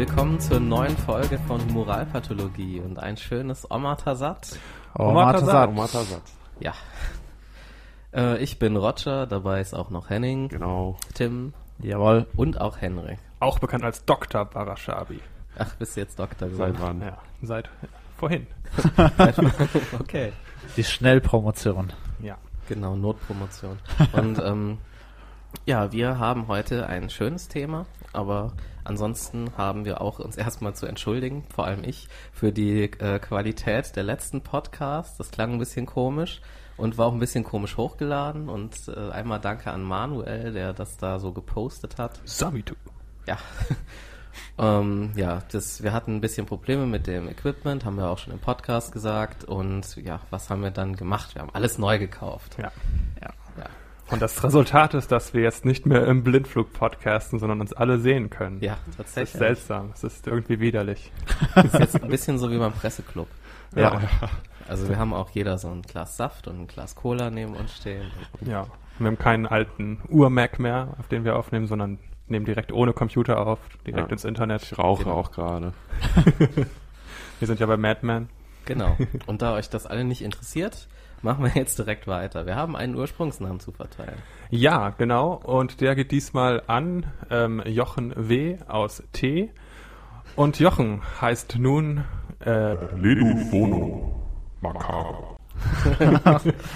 Willkommen zur neuen Folge von Moralpathologie und ein schönes Omatasat. Omatasat. Omatasat. Ja. Äh, ich bin Roger, dabei ist auch noch Henning, Genau. Tim Jawohl. und auch Henrik. Auch bekannt als Dr. Barashabi. Ach, bist du jetzt Doktor Seit geworden? wann? Ja, seit vorhin. Okay. Die Schnellpromotion. Ja. Genau, Notpromotion. Und ähm, ja, wir haben heute ein schönes Thema, aber ansonsten haben wir auch uns erstmal zu entschuldigen, vor allem ich, für die äh, Qualität der letzten Podcasts. Das klang ein bisschen komisch und war auch ein bisschen komisch hochgeladen. Und äh, einmal danke an Manuel, der das da so gepostet hat. Sabitu. Ja. ähm, ja, das, wir hatten ein bisschen Probleme mit dem Equipment, haben wir auch schon im Podcast gesagt. Und ja, was haben wir dann gemacht? Wir haben alles neu gekauft. Ja. Ja. Und das Resultat ist, dass wir jetzt nicht mehr im Blindflug podcasten, sondern uns alle sehen können. Ja, Das ist tatsächlich. seltsam. Es ist irgendwie widerlich. Das ist jetzt ein bisschen so wie beim Presseclub. Ja. Also wir haben auch jeder so ein Glas Saft und ein Glas Cola neben uns stehen. Ja. Wir haben keinen alten Ur-Mac mehr, auf den wir aufnehmen, sondern nehmen direkt ohne Computer auf, direkt Ja. ins Internet. Ich rauche Genau. auch gerade. Wir sind ja bei Madman. Genau. Und da euch das alle nicht interessiert, machen wir jetzt direkt weiter. Wir haben einen Ursprungsnamen zu verteilen. Ja, genau. Und der geht diesmal an ähm, Jochen W. aus T. Und Jochen heißt nun äh, Ledu Bono Macabre.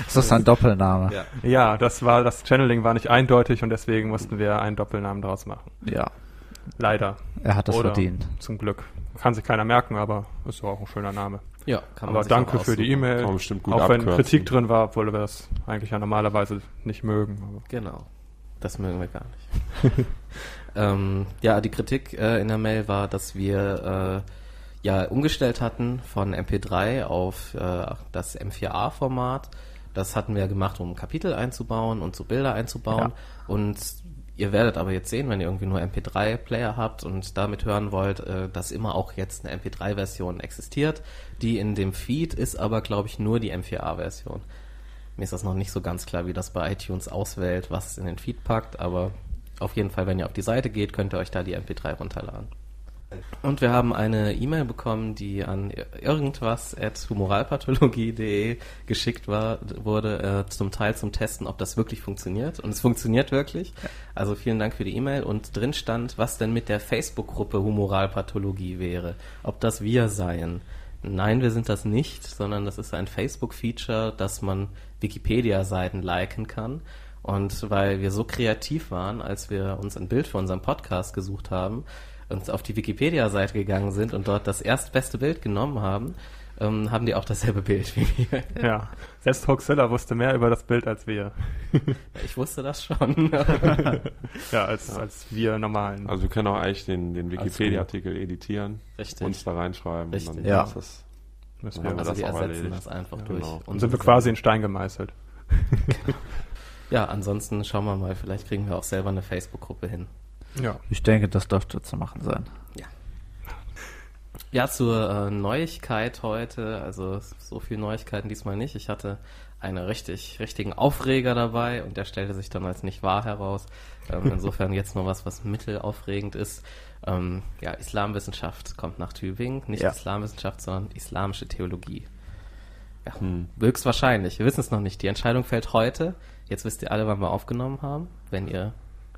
Ist das ein Doppelname? Ja. Ja, das war das Channeling war nicht eindeutig und deswegen mussten wir einen Doppelnamen draus machen. Ja. Leider. Er hat das Oder verdient. Zum Glück. Kann sich keiner merken, aber ist auch ein schöner Name. Ja, kann man Aber sich danke für die. E-Mail. Auch wenn abkürzen. Kritik drin war, obwohl wir das eigentlich ja normalerweise nicht mögen. Aber Genau. Das mögen wir gar nicht. ähm, ja, die Kritik äh, in der Mail war, dass wir äh, ja umgestellt hatten von MP3 auf äh, das M4A-Format. Das hatten wir gemacht, um Kapitel einzubauen und so Bilder einzubauen. Und ihr werdet aber jetzt sehen, wenn ihr irgendwie nur MP3-Player habt und damit hören wollt, äh, dass immer auch jetzt eine MP3-Version existiert. Die in dem Feed ist aber, glaube ich, nur die M4A-Version. Mir ist das noch nicht so ganz klar, wie das bei iTunes auswählt, was in den Feed packt, aber auf jeden Fall, wenn ihr auf die Seite geht, könnt ihr euch da die MP3 runterladen. Und wir haben eine E-Mail bekommen, die an irgendwas at humoralpathologie.de geschickt war, wurde, äh, zum Teil zum Testen, ob das wirklich funktioniert. Und es funktioniert wirklich. Also vielen Dank für die E-Mail. Und drin stand, was denn mit der Facebook-Gruppe Humoralpathologie wäre. Ob das wir seien. Nein, wir sind das nicht, sondern das ist ein Facebook-Feature, dass man Wikipedia-Seiten liken kann. Und weil wir so kreativ waren, als wir uns ein Bild für unseren Podcast gesucht haben, uns auf die Wikipedia-Seite gegangen sind und dort das erstbeste Bild genommen haben, ähm, haben die auch dasselbe Bild wie wir. ja, selbst Hoaxilla wusste mehr über das Bild als wir. Ich wusste das schon. Ja, als, als wir normalen. Also wir können auch eigentlich den, den Wikipedia-Artikel editieren, Richtig. uns da reinschreiben Richtig. und dann Ja. ist das müssen Ja, wir also das auch ersetzen erledigt. das einfach Ja, durch. genau. Und sind wir quasi in Stein gemeißelt. Ja, ansonsten schauen wir mal, vielleicht kriegen wir auch selber eine Facebook-Gruppe hin. Ja. Ich denke, das dürfte zu machen sein. Ja, zur äh, Neuigkeit heute, also so viel Neuigkeiten diesmal nicht. Ich hatte einen richtig, richtigen Aufreger dabei und der stellte sich dann als nicht wahr heraus. Ähm, insofern jetzt nur was, was mittelaufregend ist. Ähm, ja, Islamwissenschaft kommt nach Tübingen, nicht Ja. Islamwissenschaft, sondern islamische Theologie. Ja, Hm. höchstwahrscheinlich. Wir wissen es noch nicht. Die Entscheidung fällt heute. Jetzt wisst ihr alle, wann wir aufgenommen haben, wenn ihr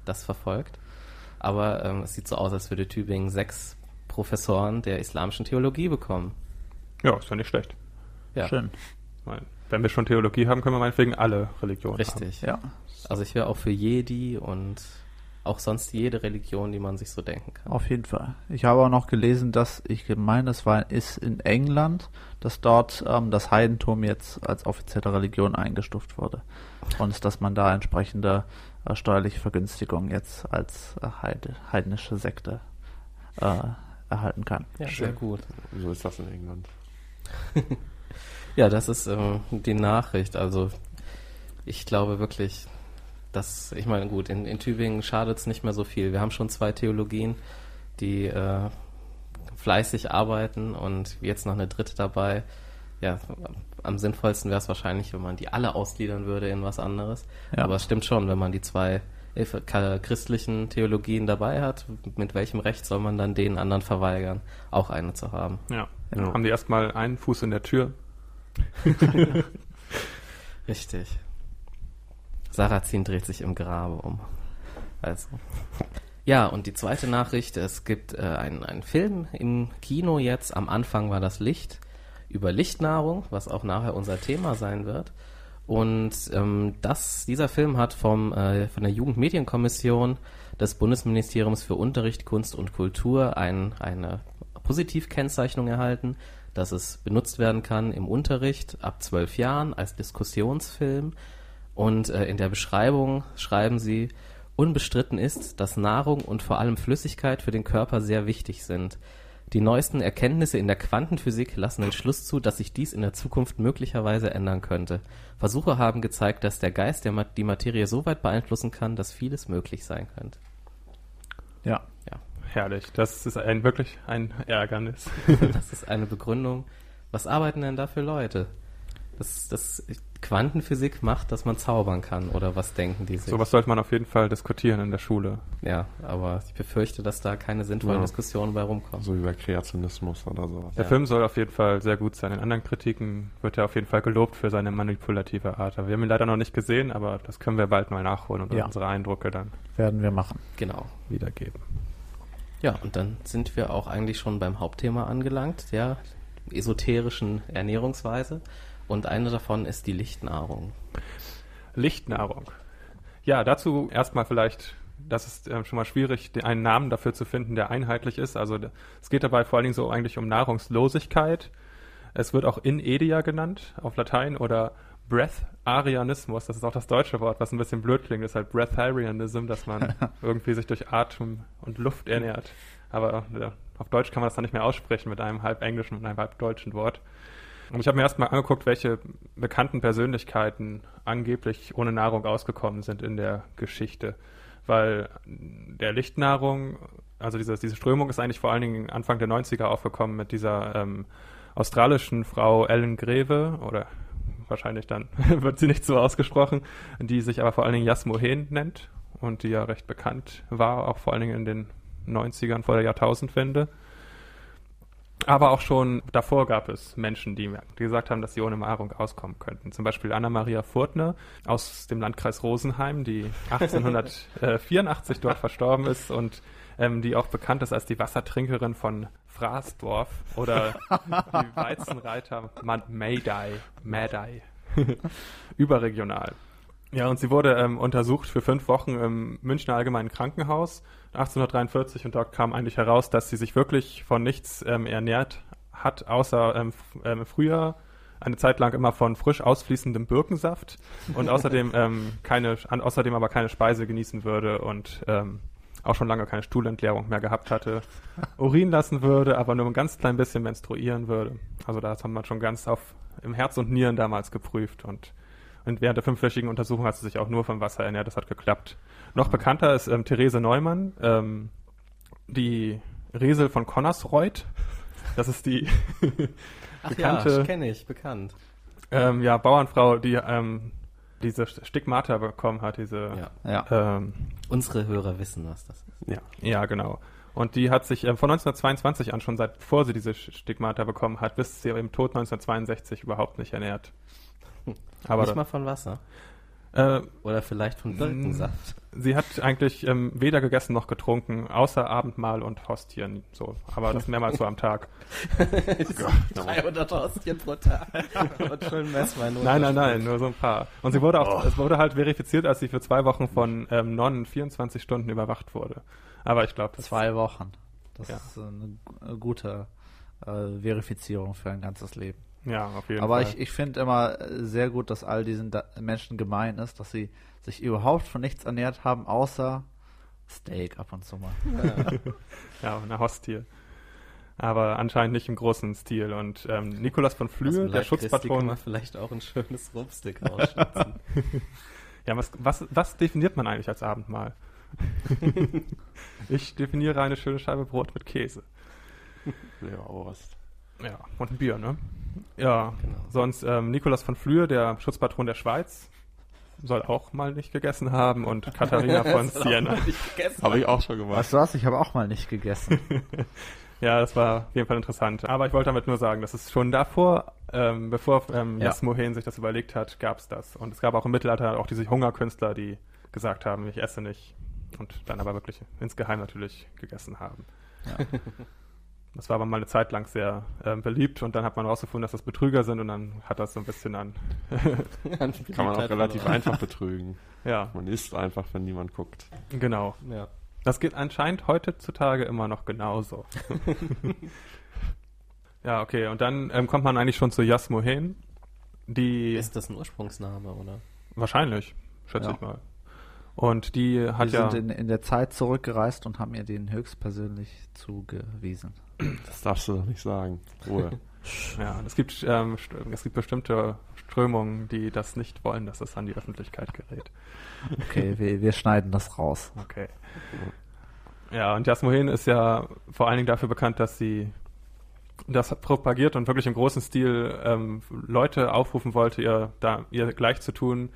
das verfolgt. Aber ähm, es sieht so aus, als würde Tübingen sechs Professoren der islamischen Theologie bekommen. Ja, ist ja nicht schlecht. Ja, Schön. Wenn wir schon Theologie haben, können wir meinetwegen alle Religionen richtig. Ja. Also ich wäre auch für Jedi und auch sonst jede Religion, die man sich so denken kann. Auf jeden Fall. Ich habe auch noch gelesen, dass ich meine, es war ist in England, dass dort ähm, das Heidentum jetzt als offizielle Religion eingestuft wurde und dass man da entsprechende steuerliche Vergünstigungen jetzt als äh, heidnische Sekte äh, erhalten kann. Ja, Schön. sehr gut. So ist das in England. Ja, das ist ähm, die Nachricht. Also ich glaube wirklich, dass, ich meine, gut, in, in Tübingen schadet es nicht mehr so viel. Wir haben schon zwei Theologien, die äh, fleißig arbeiten und jetzt noch eine dritte dabei. Ja, am sinnvollsten wäre es wahrscheinlich, wenn man die alle ausgliedern würde in was anderes. Ja. Aber es stimmt schon, wenn man die zwei äh, christlichen Theologien dabei hat, mit welchem Recht soll man dann den anderen verweigern, auch eine zu haben? Ja. Ja. Haben die erstmal einen Fuß in der Tür. Richtig. Sarrazin dreht sich im Grabe um. Also. Ja, und die zweite Nachricht, es gibt äh, einen, einen Film im Kino jetzt, am Anfang war das Licht, über Lichtnahrung, was auch nachher unser Thema sein wird. Und ähm, das, dieser Film hat vom, äh, von der Jugendmedienkommission des Bundesministeriums für Unterricht, Kunst und Kultur ein, eine Positivkennzeichnung erhalten, dass es benutzt werden kann im Unterricht ab zwölf Jahren als Diskussionsfilm. Und äh, in der Beschreibung schreiben sie, unbestritten ist, dass Nahrung und vor allem Flüssigkeit für den Körper sehr wichtig sind. Die neuesten Erkenntnisse in der Quantenphysik lassen den Schluss zu, dass sich dies in der Zukunft möglicherweise ändern könnte. Versuche haben gezeigt, dass der Geist der Ma die Materie so weit beeinflussen kann, dass vieles möglich sein könnte. Ja. Herrlich. Das ist ein, wirklich ein Ärgernis. Das ist eine Begründung. Was arbeiten denn da für Leute? Das, das Quantenphysik macht, dass man zaubern kann, oder was denken die sich? Sowas sollte man auf jeden Fall diskutieren in der Schule. Ja, aber ich befürchte, dass da keine sinnvollen Ja. Diskussionen bei rumkommen. So wie bei Kreationismus oder sowas. Der Ja. Film soll auf jeden Fall sehr gut sein. In anderen Kritiken wird er auf jeden Fall gelobt für seine manipulative Art. Aber wir haben ihn leider noch nicht gesehen, aber das können wir bald mal nachholen und Ja. unsere Eindrücke dann Werden wir machen. Genau. wiedergeben. Ja, und dann sind wir auch eigentlich schon beim Hauptthema angelangt, der esoterischen Ernährungsweise. Und eine davon ist die Lichtnahrung. Lichtnahrung. Ja, dazu erstmal vielleicht, das ist ähm, schon mal schwierig, einen Namen dafür zu finden, der einheitlich ist. Also es geht dabei vor allen Dingen so eigentlich um Nahrungslosigkeit. Es wird auch Inedia genannt auf Latein oder Breatharianismus, das ist auch das deutsche Wort, was ein bisschen blöd klingt, ist halt Breatharianism, dass man irgendwie sich durch Atem und Luft ernährt. Aber ja, auf Deutsch kann man das dann nicht mehr aussprechen mit einem halb englischen und einem halb deutschen Wort. Und ich habe mir erstmal angeguckt, welche bekannten Persönlichkeiten angeblich ohne Nahrung ausgekommen sind in der Geschichte. Weil der Lichtnahrung, also diese, diese Strömung ist eigentlich vor allen Dingen Anfang der 90er aufgekommen mit dieser ähm, australischen Frau Ellen Greve oder wahrscheinlich dann wird sie nicht so ausgesprochen, die sich aber vor allen Dingen Jasmohen nennt und die ja recht bekannt war, auch vor allen Dingen in den 90ern vor der Jahrtausendwende. Aber auch schon davor gab es Menschen, die, die gesagt haben, dass sie ohne Nahrung auskommen könnten. Zum Beispiel Anna-Maria Furtner aus dem Landkreis Rosenheim, die 1884 dort verstorben ist und ähm, die auch bekannt ist als die Wassertrinkerin von Fraßdorf oder die Weizenreiter Man Mayday. Madai. Überregional. Ja, und sie wurde ähm, untersucht für fünf Wochen im Münchner Allgemeinen Krankenhaus 1843 und dort kam eigentlich heraus, dass sie sich wirklich von nichts ähm, ernährt hat, außer ähm, ähm, früher eine Zeit lang immer von frisch ausfließendem Birkensaft und außerdem ähm, keine, an, außerdem aber keine Speise genießen würde und ähm, auch schon lange keine Stuhlentleerung mehr gehabt hatte, Urin lassen würde, aber nur ein ganz klein bisschen menstruieren würde. Also das haben wir schon ganz auf im Herz und Nieren damals geprüft und und während der fünfwöchigen Untersuchung hat sie sich auch nur vom Wasser ernährt. Das hat geklappt. Noch bekannter ist ähm, Therese Neumann, ähm, die Resel von Connersreuth. Das ist die Ach Bekannte- ja, kenne ich, bekannt. ähm, ja, Bauernfrau, die ähm, diese Stigmata bekommen hat. Diese, Ja. Ja. ähm, Unsere Hörer wissen, was das ist. Ja. ja, genau. Und die hat sich ähm, von 1922 an, schon seit bevor sie diese Stigmata bekommen hat, bis zu ihrem Tod 1962 überhaupt nicht ernährt. Aber Nicht mal von Wasser. äh, Oder vielleicht von Birkensaft. Sie hat eigentlich ähm, weder gegessen noch getrunken, außer Abendmahl und Hostien. So, aber das mehrmals so am Tag. 300 Hostien pro Tag. Und schön Messwein. Nein, nein, nein, nur so ein paar. Und sie wurde auch, es wurde halt verifiziert, als sie für zwei Wochen von ähm, Nonnen 24 Stunden überwacht wurde. Aber ich glaube, Zwei Wochen. Das Ja. ist eine, eine gute äh, Verifizierung für ein ganzes Leben. Ja auf jeden Aber Fall. ich, ich finde immer äh, sehr gut, dass all diesen da Menschen gemein ist, dass sie sich überhaupt von nichts ernährt haben, außer Steak ab und zu mal. ja, eine Hostie. Aber anscheinend nicht im großen Stil. Und ähm, Nikolaus von Flühe, der kann Schutzpatron. man vielleicht auch ein schönes Rupstick ausschnitzen. Ja, was, was, was definiert man eigentlich als Abendmahl? ich definiere eine schöne Scheibe Brot mit Käse. Leberwurst. Ja, und ein Bier, ne? Ja, Genau. sonst ähm, Nikolaus von Flühe, der Schutzpatron der Schweiz. soll auch mal nicht gegessen haben und Katharina von Siena. Habe ich auch schon gemacht. Du was? Ich habe auch mal nicht gegessen. Ja, das war auf jeden Fall interessant. Aber ich wollte damit nur sagen, dass es schon davor, ähm, bevor ähm, Ja. Jasmohen sich das überlegt hat, gab es das. Und es gab auch im Mittelalter auch diese Hungerkünstler, die gesagt haben, ich esse nicht. Und dann aber wirklich insgeheim natürlich gegessen haben. Ja. Das war aber mal eine Zeit lang sehr ähm, beliebt und dann hat man rausgefunden, dass das Betrüger sind und dann hat das so ein bisschen an. Kann man auch relativ einfach betrügen. Ja, Man isst einfach, wenn niemand guckt. genau. Ja. Das geht anscheinend heutzutage immer noch genauso. ja, okay. Und dann ähm, kommt man eigentlich schon zu Jasmohen, die Ist das ein Ursprungsname, oder? wahrscheinlich, schätze Ja. ich mal. Und die hat Wir ja, sind in, in der Zeit zurückgereist und haben ihr den höchstpersönlich zugewiesen. Das darfst du doch nicht sagen. Ruhe. ja, es gibt, ähm, es gibt bestimmte Strömungen, die das nicht wollen, dass das an die Öffentlichkeit gerät. Okay, wir, wir schneiden das raus. Okay. Ja, und Jasmohen ist ja vor allen Dingen dafür bekannt, dass sie das propagiert und wirklich im großen Stil ähm, Leute aufrufen wollte, ihr da ihr gleich zu tun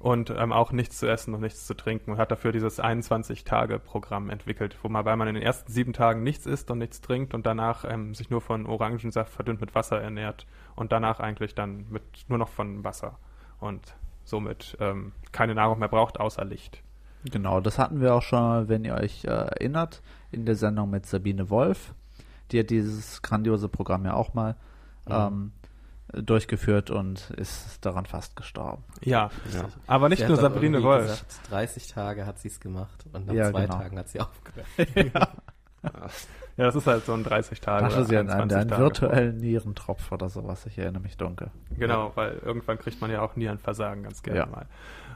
und ähm, auch nichts zu essen und nichts zu trinken und hat dafür dieses 21-Tage-Programm entwickelt, wo man, weil man in den ersten sieben Tagen nichts isst und nichts trinkt und danach ähm, sich nur von Orangensaft verdünnt mit Wasser ernährt und danach eigentlich dann mit nur noch von Wasser und somit ähm, keine Nahrung mehr braucht außer Licht. Genau, das hatten wir auch schon, mal, wenn ihr euch äh, erinnert, in der Sendung mit Sabine Wolf. Die hat dieses grandiose Programm ja auch mal ähm, durchgeführt und ist daran fast gestorben. Ja, Ja. aber nicht Sie nur Sabrine Wolf. Gesagt, 30 Tage hat sie es gemacht und nach Ja, zwei genau. Tagen hat sie aufgehört. Ja, das ist halt so ein 30 Tage. Hatte oder sie einen, einen, 21 einen Tage virtuellen Nierentropf oder sowas, ich erinnere mich dunkel. Genau, weil irgendwann kriegt man ja auch Nierenversagen ganz gerne Ja. mal.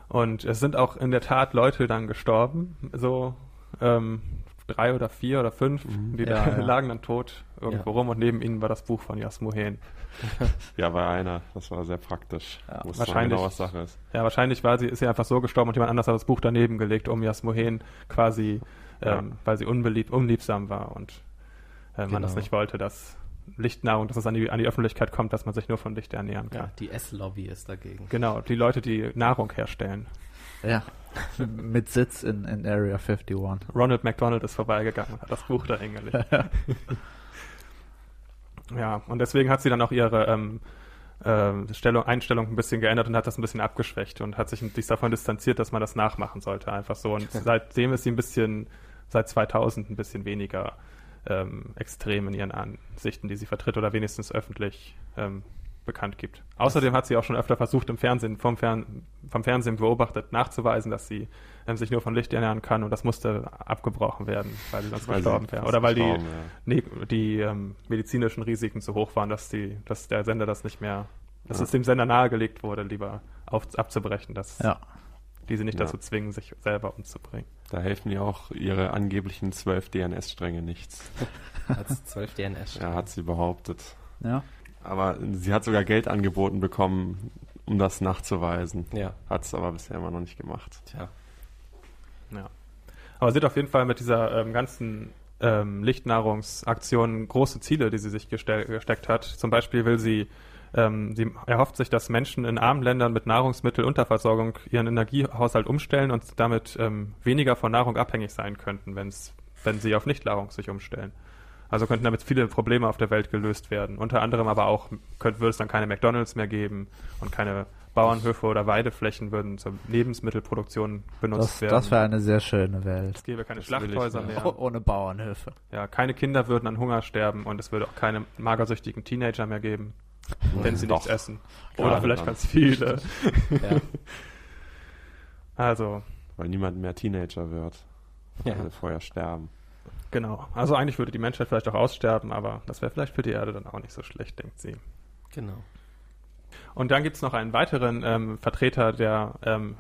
Und es sind auch in der Tat Leute dann gestorben, so ähm, drei oder vier oder fünf, Mhm. die Ja, da, ja. lagen dann tot irgendwo Ja. rum und neben ihnen war das Buch von Jasmohen. Ja, bei einer. Das war sehr praktisch. Ja, Wusste wahrscheinlich. genau, was Sache ist. Ja, wahrscheinlich war sie, ist sie einfach so gestorben und jemand anders hat das Buch daneben gelegt, um Jasmohen quasi, Ja. ähm, weil sie unbelieb, unliebsam war und äh, man das Genau. nicht wollte, dass Lichtnahrung, dass es an die, an die Öffentlichkeit kommt, dass man sich nur von Licht ernähren kann. Ja, die S-Lobby ist dagegen. Genau, die Leute, die Nahrung herstellen. Ja, mit Sitz in, in Area 51. Ronald McDonald ist vorbeigegangen und hat das Buch da hingelegt. ja, und deswegen hat sie dann auch ihre ähm, ähm, Stellung, Einstellung ein bisschen geändert und hat das ein bisschen abgeschwächt und hat sich, sich davon distanziert, dass man das nachmachen sollte, einfach so. Und seitdem ist sie ein bisschen, seit 2000 ein bisschen weniger ähm, extrem in ihren Ansichten, die sie vertritt oder wenigstens öffentlich ähm, bekannt gibt. Außerdem hat sie auch schon öfter versucht, im Fernsehen, vom, Fern vom Fernsehen beobachtet, nachzuweisen, dass sie ähm, sich nur von Licht ernähren kann und das musste abgebrochen werden, weil sie sonst gestorben wäre. Oder weil die, nee, die ähm, medizinischen Risiken zu hoch waren, dass, die, dass der Sender das nicht mehr, dass Ja. es dem Sender nahegelegt wurde, lieber auf, abzubrechen, dass Ja, die sie nicht Ja. dazu zwingen, sich selber umzubringen. Da helfen ja auch ihre angeblichen zwölf DNS-Stränge nichts. Als 12 DNS. Ja, hat sie behauptet. ja. Aber sie hat sogar Geld angeboten bekommen, um das nachzuweisen. Ja, Hat es aber bisher immer noch nicht gemacht. tja. Ja. Aber sie hat auf jeden Fall mit dieser ähm, ganzen ähm, Lichtnahrungsaktion große Ziele, die sie sich gesteckt hat. Zum Beispiel will sie, ähm, sie erhofft sich, dass Menschen in armen Ländern mit Nahrungsmittelunterversorgung ihren Energiehaushalt umstellen und damit ähm, weniger von Nahrung abhängig sein könnten, wenn's, wenn sie auf Nichtnahrung sich umstellen. Also könnten damit viele Probleme auf der Welt gelöst werden. Unter anderem aber auch könnte, würde es dann keine McDonalds mehr geben und keine Bauernhöfe oder Weideflächen würden zur Lebensmittelproduktion benutzt Das, werden. das wäre eine sehr schöne Welt. Es gäbe keine Das Schlachthäuser mehr. Oh, ohne Bauernhöfe. Ja, keine Kinder würden an Hunger sterben und es würde auch keine magersüchtigen Teenager mehr geben, wenn sie nichts essen. Gerade Oder vielleicht dann. ganz viele. Ja. Also, Weil niemand mehr Teenager wird. Ja. Alle vorher sterben. genau. Also eigentlich würde die Menschheit vielleicht auch aussterben, aber das wäre vielleicht für die Erde dann auch nicht so schlecht, denkt sie. Genau. Und dann gibt's noch einen weiteren ähm, Vertreter der, ähm,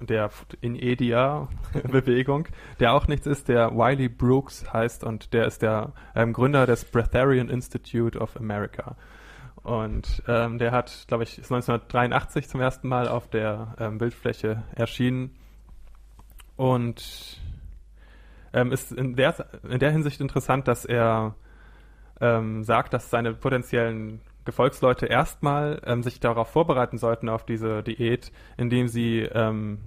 der In-Edia-Bewegung, der auch nichts ist, der Wiley Brooks heißt und der ist der ähm, Gründer des Breatharian Institute of America. Und ähm, der hat, glaube ich, ist 1983 zum ersten Mal auf der ähm, Bildfläche erschienen und ähm, ist in der, in der Hinsicht interessant, dass er ähm, sagt, dass seine potenziellen Gefolgsleute erstmal ähm, sich darauf vorbereiten sollten auf diese Diät, indem sie ähm,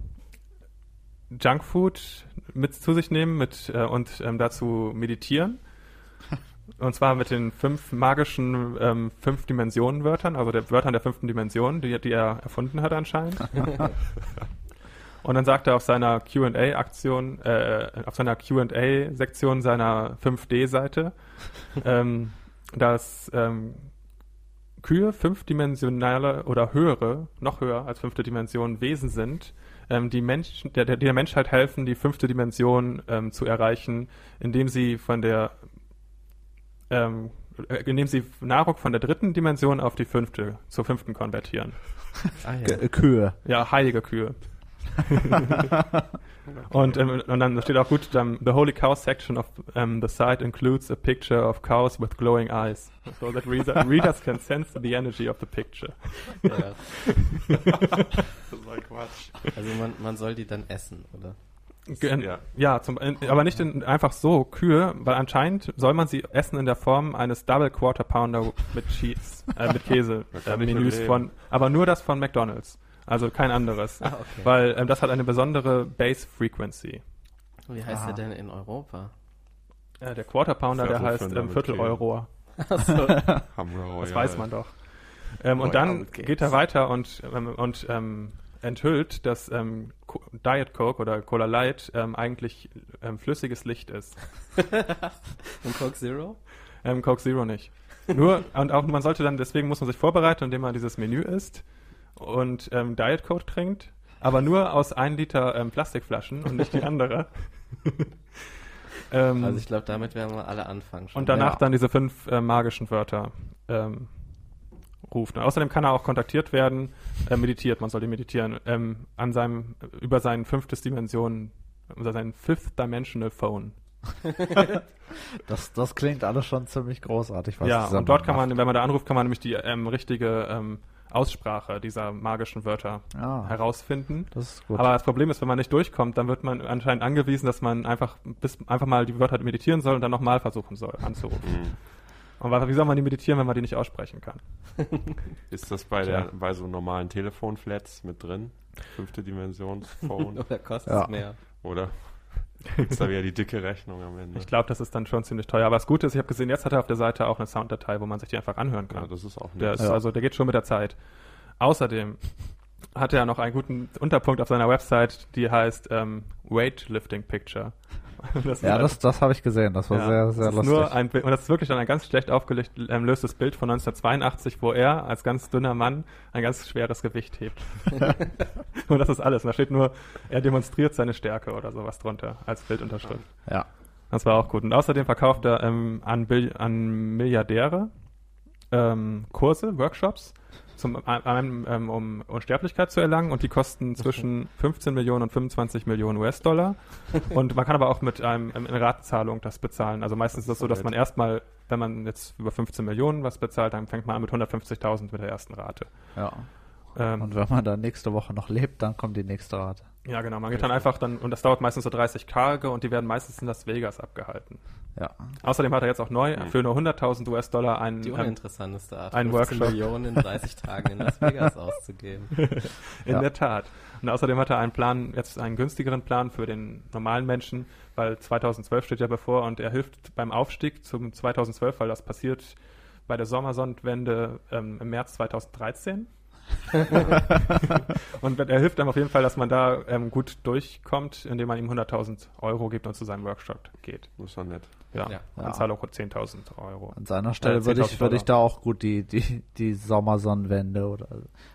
Junkfood mit zu sich nehmen mit, äh, und dazu meditieren. Und zwar mit den fünf magischen ähm, fünf Dimensionen Wörtern, also der Wörtern der fünften Dimension, die, die er erfunden hat anscheinend. Und dann sagt er auf seiner Q&A-Aktion, äh, auf seiner Q&A-Sektion seiner 5D-Seite, ähm, dass ähm, Kühe fünfdimensionale oder höhere, noch höher als fünfte Dimension Wesen sind, ähm, die, Mensch, der, der, der Menschheit helfen, die fünfte Dimension ähm, zu erreichen, indem sie von der ähm, äh, indem sie Nahrung von der dritten Dimension auf die fünfte, zur fünften konvertieren. Ah, ja. G- Kühe. Ja, heilige Kühe. und, ähm, und dann steht auch gut, um, the holy cow section of um, the site includes a picture of cows with glowing eyes, so that reader, readers can sense the energy of the picture. ja. Das war Quatsch. Also man, man soll die dann essen, oder? Ja. Ja, zum, aber nicht in, einfach so Kühe, weil anscheinend soll man sie essen in der Form eines Double Quarter Pounder mit Cheese, äh, mit Käse äh, Menüs von, aber nur das von McDonald's, also kein anderes, Ah, okay. weil ähm, das hat eine besondere Base Frequency. Wie heißt Aha. der denn in Europa? Äh, der Quarter Pounder, der heißt ähm, Viertel. Euro. Achso. Hamburger Das weiß man doch. Ähm, und dann geht er weiter und, ähm, und ähm, enthüllt, dass ähm, Diet Coke oder Cola Light ähm, eigentlich ähm, flüssiges Licht ist. Und Coke Zero? Ähm, Coke Zero nicht. Nur, und auch man sollte dann, deswegen muss man sich vorbereiten, indem man dieses Menü isst und ähm, Diet Coke trinkt, aber nur aus 1 Liter ähm, Plastikflaschen und nicht die andere. ähm, Also ich glaube, damit werden wir alle anfangen. Schon. und danach Ja. dann diese fünf äh, magischen Wörter ähm, ruft. Und außerdem kann er auch kontaktiert werden, äh, meditiert, man sollte meditieren, ähm, an seinem, über sein fünftes Dimension, über sein Fifth Dimensional Phone. Das, das klingt alles schon ziemlich großartig. Was ja, und dort kann man, macht. wenn man da anruft, kann man nämlich die ähm, richtige ähm, Aussprache dieser magischen Wörter Ah, herausfinden. das ist gut. Aber das Problem ist, wenn man nicht durchkommt, dann wird man anscheinend angewiesen, dass man einfach bis einfach mal die Wörter meditieren soll und dann nochmal versuchen soll, anzurufen. Und wa- wie soll man die meditieren, wenn man die nicht aussprechen kann? Ist das bei, der, bei so normalen Telefonflats mit drin? Fünfte Dimension Phone? Oder kostet Ja. es mehr? Oder gibt's da wieder die dicke Rechnung am Ende? Ich glaube, das ist dann schon ziemlich teuer. Aber das Gute ist, ich habe gesehen, jetzt hat er auf der Seite auch eine Sounddatei, wo man sich die einfach anhören kann. ja, das ist auch Der nett. ist Ja. also, der geht schon mit der Zeit. Außerdem hat er noch einen guten Unterpunkt auf seiner Website, die heißt ähm, Weightlifting Picture. Das ja, das, das habe ich gesehen. Das war Ja, sehr, sehr lustig. Nur ein Bild, und das ist wirklich dann ein ganz schlecht aufgelöstes ähm, Bild von 1982, wo er als ganz dünner Mann ein ganz schweres Gewicht hebt. und das ist alles. Und da steht nur, er demonstriert seine Stärke oder sowas drunter als Bildunterschrift. ja. Das war auch gut. Und außerdem verkauft er ähm, an, an Milliardäre ähm, Kurse, Workshops, zum, einem, ähm, um Unsterblichkeit zu erlangen und die kosten zwischen 15 Millionen und 25 Millionen US-Dollar. Und man kann aber auch mit einem ähm, in Ratenzahlung das bezahlen. Also meistens ist es so, dass man erstmal, wenn man jetzt über 15 Millionen was bezahlt, dann fängt man an mit 150.000 mit der ersten Rate. ja. Ähm, Und wenn man dann nächste Woche noch lebt, dann kommt die nächste Rate. Ja, genau. Man geht dann einfach dann, und das dauert meistens so 30 Tage und die werden meistens in Las Vegas abgehalten. Ja. Außerdem hat er jetzt auch neu Mhm. für nur 100.000 US-Dollar einen, Die ähm, uninteressanteste Art, ein 15 Workshop. Millionen in 30 Tagen in Las Vegas auszugeben. In Ja. der Tat. Und außerdem hat er einen Plan, jetzt einen günstigeren Plan für den normalen Menschen, weil 2012 steht ja bevor und er hilft beim Aufstieg zum 2012, weil das passiert bei der Sommersonnenwende ähm, im März 2013. und er hilft einem auf jeden Fall, dass man da ähm, gut durchkommt, indem man ihm 100.000 Euro gibt und zu seinem Workshop geht. Das ist doch nett. Ja, Ja. ja. Anzahlung 10.000 Euro. An seiner Stelle Äh, würde 10.000 ich, würde ich da auch gut die, die, die Sommersonnenwende oder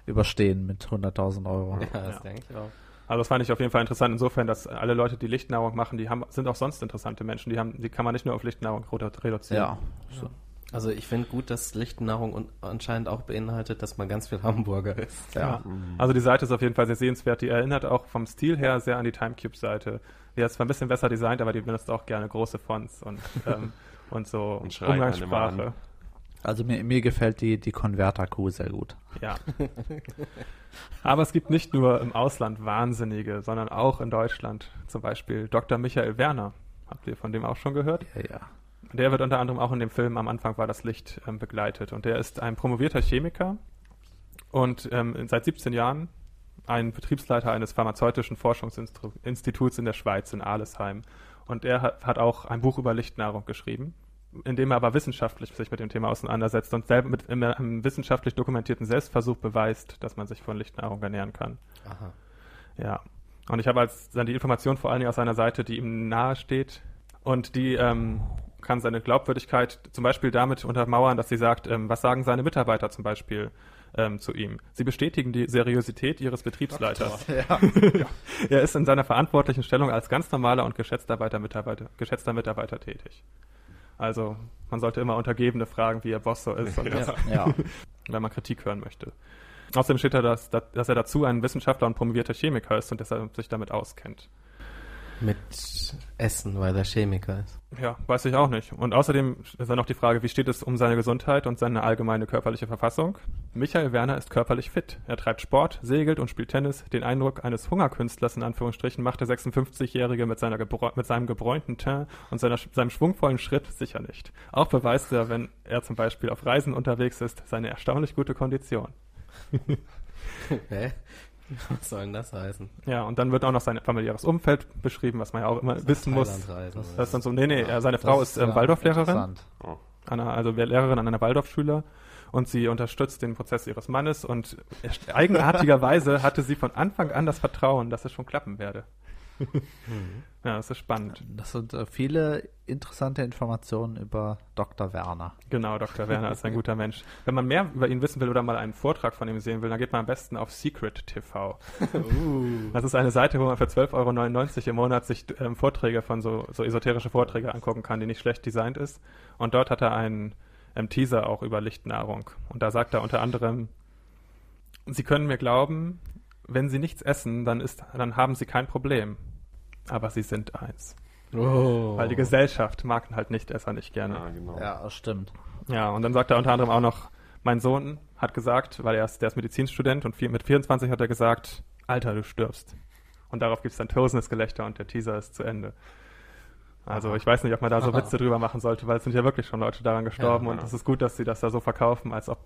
überstehen mit 100.000 Euro. Ja, das Ja. denke ich auch. Also das fand ich auf jeden Fall interessant insofern, dass alle Leute, die Lichtnahrung machen, die haben, sind auch sonst interessante Menschen. Die haben, die kann man nicht nur auf Lichtnahrung redu- reduzieren. Ja. So. Also ich finde gut, dass Lichtennahrung anscheinend auch beinhaltet, dass man ganz viel Hamburger isst. Ja. Mhm. Also die Seite ist auf jeden Fall sehr sehenswert. Die erinnert auch vom Stil her sehr an die Timecube-Seite. Die ist zwar ein bisschen besser designt, aber die benutzt auch gerne große Fonts und, ähm, und so Und Umgangssprache. an. Also mir, mir gefällt die, die Converter-Kuh sehr gut. Ja. aber es gibt nicht nur im Ausland Wahnsinnige, sondern auch in Deutschland. Zum Beispiel Dr. Michael Werner. Habt ihr von dem auch schon gehört? Ja, ja. Der wird unter anderem auch in dem Film am Anfang war das Licht ähm, begleitet. Und der ist ein promovierter Chemiker und ähm, seit 17 Jahren ein Betriebsleiter eines pharmazeutischen Forschungsinstituts in der Schweiz, in Alesheim. Und er hat, hat auch ein Buch über Lichtnahrung geschrieben, in dem er aber wissenschaftlich sich mit dem Thema auseinandersetzt und selber mit einem wissenschaftlich dokumentierten Selbstversuch beweist, dass man sich von Lichtnahrung ernähren kann. Aha. Ja. Und ich habe als dann die Information vor allen Dingen aus einer Seite, die ihm nahe steht und die ähm, kann seine Glaubwürdigkeit zum Beispiel damit untermauern, dass sie sagt, ähm, was sagen seine Mitarbeiter zum Beispiel ähm, zu ihm. Sie bestätigen die Seriosität ihres Betriebsleiters. Ja. Er ist in seiner verantwortlichen Stellung als ganz normaler und geschätzter Mitarbeiter, geschätzter Mitarbeiter tätig. Also man sollte immer Untergebene fragen, wie ihr Boss so ist, und Ja. das, ja. wenn man Kritik hören möchte. Außerdem steht da, dass, dass er dazu ein Wissenschaftler und promovierter Chemiker ist und deshalb sich damit auskennt. Mit Essen, weil er Chemiker ist. Ja, weiß ich auch nicht. Und außerdem ist dann noch die Frage, wie steht es um seine Gesundheit und seine allgemeine körperliche Verfassung? Michael Werner ist körperlich fit. Er treibt Sport, segelt und spielt Tennis. Den Eindruck eines Hungerkünstlers in Anführungsstrichen macht der 56-Jährige mit, seiner mit seinem gebräunten Teint und seiner, seinem schwungvollen Schritt sicher nicht. Auch beweist er, wenn er zum Beispiel auf Reisen unterwegs ist, seine erstaunlich gute Kondition. Hä? Was soll denn das heißen? Ja, und dann wird auch noch sein familiäres Umfeld beschrieben, was man ja auch immer wissen muss. Thailand-Reisen oder Das ist dann so, nee, nee, Ja, seine Frau das ist ähm, ja Waldorflehrerin. interessant. Oh. Anna, also Lehrerin an einer Waldorfschule und sie unterstützt den Prozess ihres Mannes und eigenartigerweise hatte sie von Anfang an das Vertrauen, dass es schon klappen werde. ja, das ist spannend. Das sind äh, viele interessante Informationen über Dr. Werner. Genau, Dr. Werner ist ein guter Mensch. Wenn man mehr über ihn wissen will oder mal einen Vortrag von ihm sehen will, dann geht man am besten auf Secret TV. Das ist eine Seite, wo man für 12,99 Euro im Monat sich ähm, Vorträge von so, so esoterische Vorträge angucken kann, die nicht schlecht designt ist. Und dort hat er einen ähm, Teaser auch über Lichtnahrung. Und da sagt er unter anderem, Sie können mir glauben, wenn Sie nichts essen, dann, ist, dann haben Sie kein Problem. Aber Sie sind eins. Oh. Weil die Gesellschaft mag halt Nichtesser nicht gerne. Ja, genau. Ja, das stimmt. Ja, und dann sagt er unter anderem auch noch, mein Sohn hat gesagt, weil er ist, der ist Medizinstudent und mit 24 hat er gesagt, Alter, du stirbst. Und darauf gibt es dann tosendes Gelächter und der Teaser ist zu Ende. Also ich weiß nicht, ob man da so Witze drüber machen sollte, weil es sind ja wirklich schon Leute daran gestorben Ja. und es ist gut, dass sie das da so verkaufen, als ob,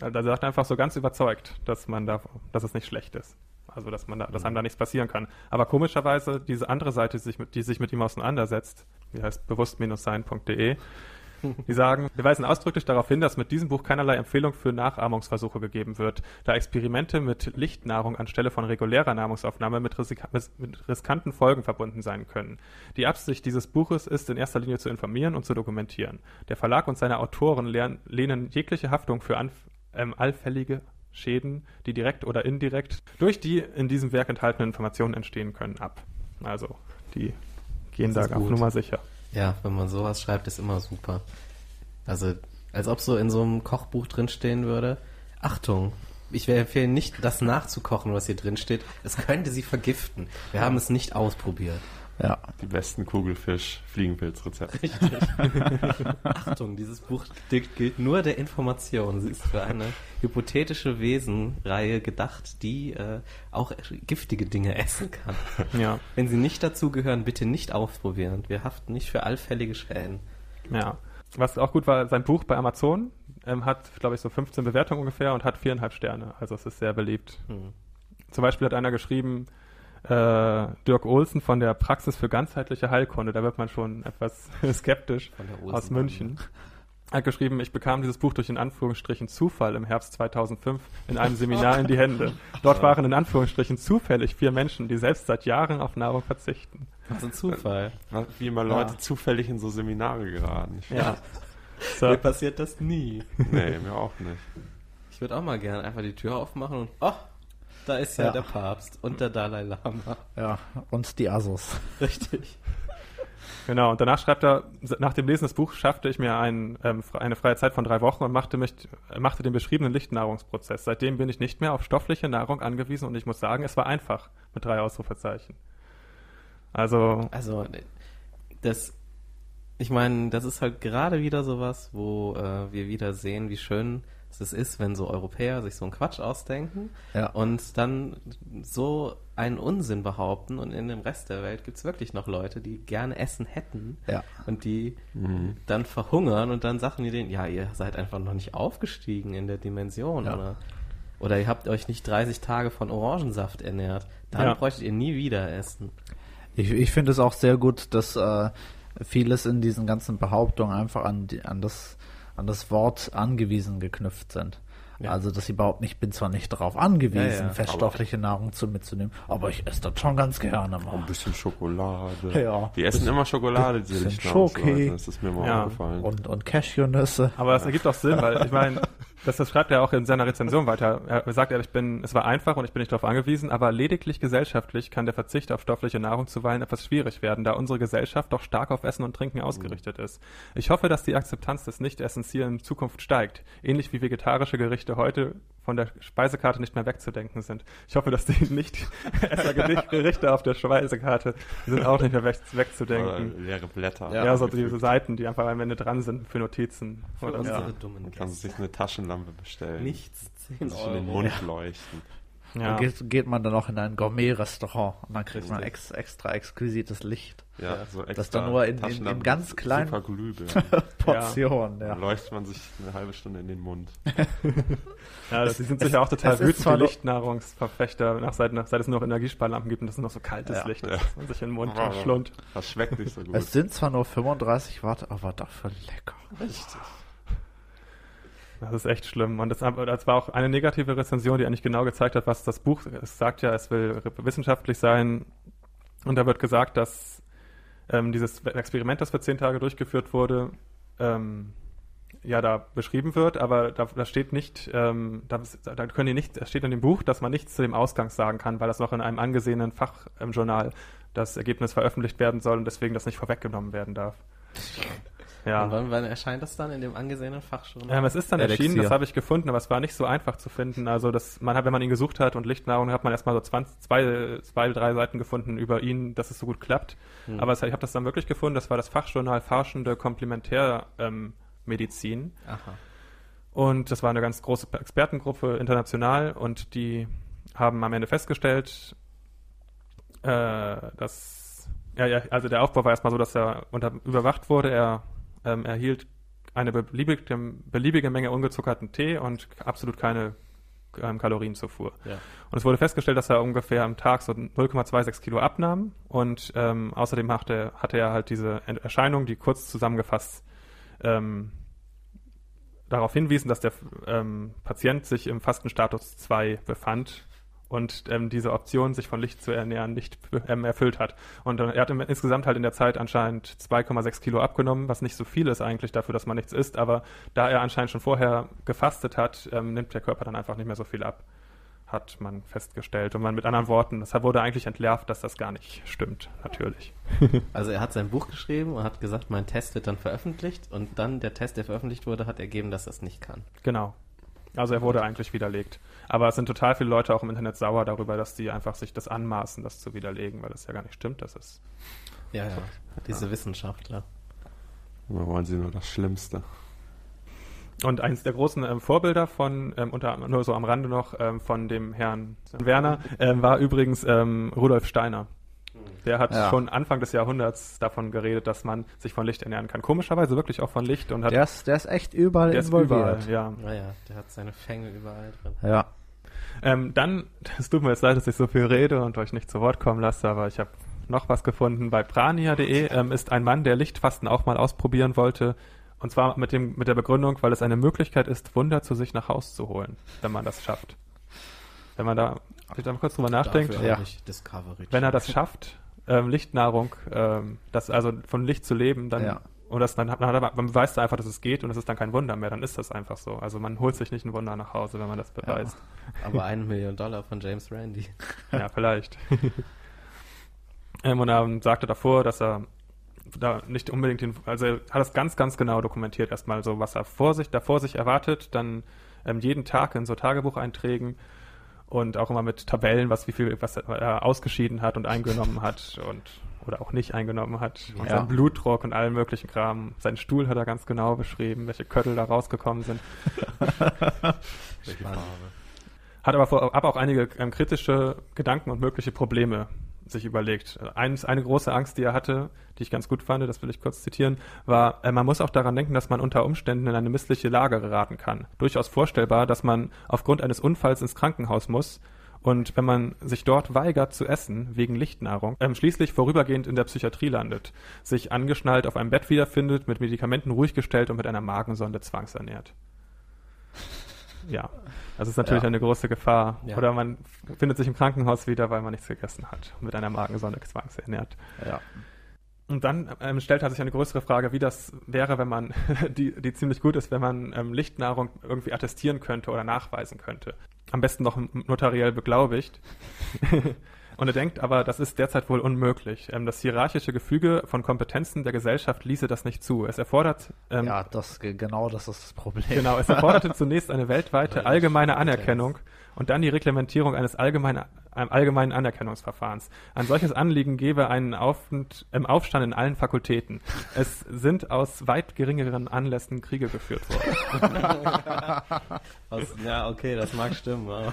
also er sagt einfach so ganz überzeugt, dass man da, dass es nicht schlecht ist. Also dass man da, dass einem da nichts passieren kann. Aber komischerweise diese andere Seite, die sich mit, die sich mit ihm auseinandersetzt, die heißt bewusst-sein.de, die sagen, wir weisen ausdrücklich darauf hin, dass mit diesem Buch keinerlei Empfehlung für Nachahmungsversuche gegeben wird, da Experimente mit Lichtnahrung anstelle von regulärer Nahrungsaufnahme mit, mit riskanten Folgen verbunden sein können. Die Absicht dieses Buches ist in erster Linie zu informieren und zu dokumentieren. Der Verlag und seine Autoren lehnen jegliche Haftung für anf ähm, allfällige Schäden, die direkt oder indirekt durch die in diesem Werk enthaltenen Informationen entstehen können, ab. Also, die gehen da auf. Nummer sicher. Ja, wenn man sowas schreibt, ist immer super. Also, als ob so in so einem Kochbuch drinstehen würde. Achtung, ich empfehle nicht, das nachzukochen, was hier drin steht. Es könnte sie vergiften. Wir haben es nicht ausprobiert. Ja. Die besten Kugelfisch-Fliegenpilz-Rezepte. Achtung, dieses Buch gilt nur der Information. Sie ist für eine hypothetische Wesenreihe gedacht, die äh, auch giftige Dinge essen kann. Ja. Wenn sie nicht dazugehören, bitte nicht ausprobieren. Wir haften nicht für allfällige Schäden. Ja. Was auch gut war, sein Buch bei Amazon ähm, hat, glaube ich, so 15 Bewertungen ungefähr und hat viereinhalb Sterne. Also es ist sehr beliebt. Hm. Zum Beispiel hat einer geschrieben, äh, Dirk Olsen von der Praxis für ganzheitliche Heilkunde, da wird man schon etwas skeptisch, aus München. Hat geschrieben, ich bekam dieses Buch durch in Anführungsstrichen Zufall im Herbst 2005 in einem Seminar in die Hände. Dort waren in Anführungsstrichen zufällig vier Menschen, die selbst seit Jahren auf Nahrung verzichten. Was ein Zufall. Wie immer Leute Ja. zufällig in so Seminare geraten. Ich, Ja. So. Mir passiert das nie. Nee, mir auch nicht. Ich würde auch mal gerne einfach die Tür aufmachen und oh, da ist ja, Ja. der Papst und der Dalai Lama. Ja, und die Assos. Richtig. Genau, und danach schreibt er, nach dem Lesen des Buchs schaffte ich mir ein, ähm, eine freie Zeit von drei Wochen und machte, mich, machte den beschriebenen Lichtnahrungsprozess. Seitdem bin ich nicht mehr auf stoffliche Nahrung angewiesen und ich muss sagen, es war einfach mit drei Ausrufezeichen. Also, Also, das, ich meine, das ist halt gerade wieder sowas, wo äh, wir wieder sehen, wie schön es ist, wenn so Europäer sich so einen Quatsch ausdenken Ja. und dann so einen Unsinn behaupten und in dem Rest der Welt gibt es wirklich noch Leute, die gerne Essen hätten Ja. und die dann verhungern und dann sagen die denen, ja, ihr seid einfach noch nicht aufgestiegen in der Dimension Ja. oder, oder ihr habt euch nicht 30 Tage von Orangensaft ernährt. Dann Ja. bräuchtet ihr nie wieder essen. Ich, ich finde es auch sehr gut, dass äh, vieles in diesen ganzen Behauptungen einfach an, die, an, das, an das Wort angewiesen geknüpft sind. Ja. Also, dass sie überhaupt nicht, bin zwar nicht darauf angewiesen, Ja, ja. feststoffliche Nahrung zu mitzunehmen, aber ich esse das schon ganz gerne Ein mal. bisschen Schokolade. Ja. Die essen Bisschen- immer Schokolade, Lichtnahrungsleute. Schoki. Das ist mir mal Ja. aufgefallen. Und, und Cashewnüsse. Aber es ergibt auch Sinn, weil ich meine, das, das schreibt er auch in seiner Rezension weiter. Er sagt, er, ich bin, es war einfach und ich bin nicht darauf angewiesen, aber lediglich gesellschaftlich kann der Verzicht auf stoffliche Nahrung zuweilen etwas schwierig werden, da unsere Gesellschaft doch stark auf Essen und Trinken ausgerichtet ist. Ich hoffe, dass die Akzeptanz des Nicht-Essentiellen in Zukunft steigt, ähnlich wie vegetarische Gerichte heute von der Speisekarte nicht mehr wegzudenken sind. Ich hoffe, dass die Nicht-Esser-Gerichte auf der Speisekarte sind auch nicht mehr weg, Oder wegzudenken. leere Blätter. Ja, so diese Seiten, die einfach am Ende dran sind für Notizen. Für Oder unsere ja. dummen Man kann Gäste. sich eine Taschenlampe bestellen. Nichts 10 Die sich in den Euro. Mund leuchten. Ja. Dann geht, geht man dann auch in ein Gourmet-Restaurant und dann kriegt man Richtig. ex, extra exquisites Licht. Ja, so extra Das dann nur in- in- in ganz kleinen- Super Glühbirnen. Portion, ja. Dann leuchtet man sich eine halbe Stunde in den Mund. Ja, das, die sind sicher auch total es wütend, die Lichtnahrungsverfechter, nach, seit, nach, seit es nur noch Energiesparlampen gibt und das ist noch so kaltes Ja. Licht, Ja. dass man sich in den Mund schlund. Das schmeckt nicht so gut. Es sind zwar nur 35 Watt, aber dafür lecker. Das ist echt schlimm. Und das, das war auch eine negative Rezension, die eigentlich genau gezeigt hat, was das Buch, es sagt ja, es will wissenschaftlich sein. Und da wird gesagt, dass ähm, dieses Experiment, das für zehn Tage durchgeführt wurde, ähm, ja, da beschrieben wird, aber da, da steht nicht, ähm, da, da können die nicht, da steht in dem Buch, dass man nichts zu dem Ausgang sagen kann, weil das noch in einem angesehenen Fachjournal das Ergebnis veröffentlicht werden soll und deswegen das nicht vorweggenommen werden darf. Ja. Und wann, wann erscheint das dann in dem angesehenen Fachjournal? Ähm, es ist dann Elixier. erschienen, das habe ich gefunden, aber es war nicht so einfach zu finden. Also das, man hat, wenn man ihn gesucht hat und Lichtnahrung, hat man erstmal so 20, zwei, zwei, drei Seiten gefunden über ihn, dass es so gut klappt. Hm. Aber es, ich habe das dann wirklich gefunden, das war das Fachjournal Forschende Komplementärmedizin. Ähm. Aha. Und das war eine ganz große Expertengruppe international und die haben am Ende festgestellt, äh, dass, ja, ja, also der Aufbau war erstmal so, dass er unter, überwacht wurde. Er ähm, erhielt eine beliebige, beliebige Menge ungezuckerten Tee und absolut keine ähm, Kalorienzufuhr. Ja. Und es wurde festgestellt, dass er ungefähr am Tag so 0,26 Kilo abnahm und ähm, außerdem hatte, hatte er halt diese Erscheinung, die kurz zusammengefasst ähm, darauf hinwiesen, dass der ähm, Patient sich im Fastenstatus 2 befand und ähm, diese Option, sich von Licht zu ernähren, nicht ähm, erfüllt hat. Und äh, er hat im, insgesamt halt in der Zeit anscheinend 2,6 Kilo abgenommen, was nicht so viel ist eigentlich dafür, dass man nichts isst, aber da er anscheinend schon vorher gefastet hat, ähm, nimmt der Körper dann einfach nicht mehr so viel ab, hat man festgestellt. Und man mit anderen Worten, das wurde eigentlich entlarvt, dass das gar nicht stimmt, natürlich. Also er hat sein Buch geschrieben und hat gesagt, mein Test wird dann veröffentlicht und dann der Test, der veröffentlicht wurde, hat ergeben, dass er es nicht kann. Genau. Also er wurde eigentlich widerlegt. Aber es sind total viele Leute auch im Internet sauer darüber, dass die einfach sich das anmaßen, das zu widerlegen, weil das ja gar nicht stimmt. Das ist Ja, ja. Diese Wissenschaftler. Immer wollen sie nur das Schlimmste. und eins der großen ähm, Vorbilder von ähm, unter nur so am Rande noch ähm, von dem Herrn Werner ähm, war übrigens ähm, Rudolf Steiner. Der hat Ja. schon Anfang des Jahrhunderts davon geredet, dass man sich von Licht ernähren kann. Komischerweise wirklich auch von Licht und hat Der ist, der ist echt überall der ist involviert. überall, ja. Naja, der hat seine Fänge überall drin. Ja. Ähm, dann, es tut mir jetzt leid, dass ich so viel rede und euch nicht zu Wort kommen lasse, aber ich habe noch was gefunden. Bei prania.de ähm, ist ein Mann, der Lichtfasten auch mal ausprobieren wollte. Und zwar mit, dem, mit der Begründung, weil es eine Möglichkeit ist, Wunder zu sich nach Haus zu holen, wenn man das schafft. Wenn man da, ich da mal kurz drüber nachdenkt, Ja. wenn er das schafft, ähm, Lichtnahrung, ähm, das, also von Licht zu leben, dann Ja. und das dann dann hat er, man beweist einfach, dass es geht und es ist dann kein Wunder mehr, dann ist das einfach so. Also man holt sich nicht ein Wunder nach Hause, wenn man das beweist. Aber eine Million Dollar von James Randi. Ja, vielleicht. ähm, und er sagte davor, dass er da nicht unbedingt den, also er hat das ganz, ganz genau dokumentiert, erstmal so, was er vor sich, da vor sich erwartet, dann ähm, jeden Tag in so Tagebucheinträgen und auch immer mit Tabellen, was wie viel, was er ausgeschieden hat und eingenommen hat und oder auch nicht eingenommen hat. Und Ja. seinen Blutdruck und allen möglichen Kram. Seinen Stuhl hat er ganz genau beschrieben, welche Köttel da rausgekommen sind. Welche Farbe? Hat aber vorab auch einige ähm, kritische Gedanken und mögliche Probleme sich überlegt. Eins, eine große Angst, die er hatte, die ich ganz gut fand, das will ich kurz zitieren, war, äh, man muss auch daran denken, dass man unter Umständen in eine missliche Lage geraten kann. Durchaus vorstellbar, dass man aufgrund eines Unfalls ins Krankenhaus muss und wenn man sich dort weigert zu essen, wegen Lichtnahrung, ähm, schließlich vorübergehend in der Psychiatrie landet, sich angeschnallt auf einem Bett wiederfindet, mit Medikamenten ruhig gestellt und mit einer Magensonde zwangsernährt. Ja, das ist natürlich Ja. eine große Gefahr. Ja. Oder man findet sich im Krankenhaus wieder, weil man nichts gegessen hat, mit einer Magensonde zwangsernährt. Ja. Und dann ähm, stellt sich eine größere Frage, wie das wäre, wenn man, die, die ziemlich gut ist, wenn man ähm, Lichtnahrung irgendwie attestieren könnte oder nachweisen könnte. Am besten noch notariell beglaubigt. Und er denkt aber, das ist derzeit wohl unmöglich. Ähm, das hierarchische Gefüge von Kompetenzen der Gesellschaft ließe das nicht zu. Es erfordert ähm, ja, das genau das ist das Problem. Genau, es erforderte zunächst eine weltweite allgemeine Anerkennung und dann die Reglementierung eines allgemeinen, allgemeinen Anerkennungsverfahrens. Ein solches Anliegen gebe einen Aufend, im Aufstand in allen Fakultäten. Es sind aus weit geringeren Anlässen Kriege geführt worden. Aus, ja, okay, das mag stimmen, aber.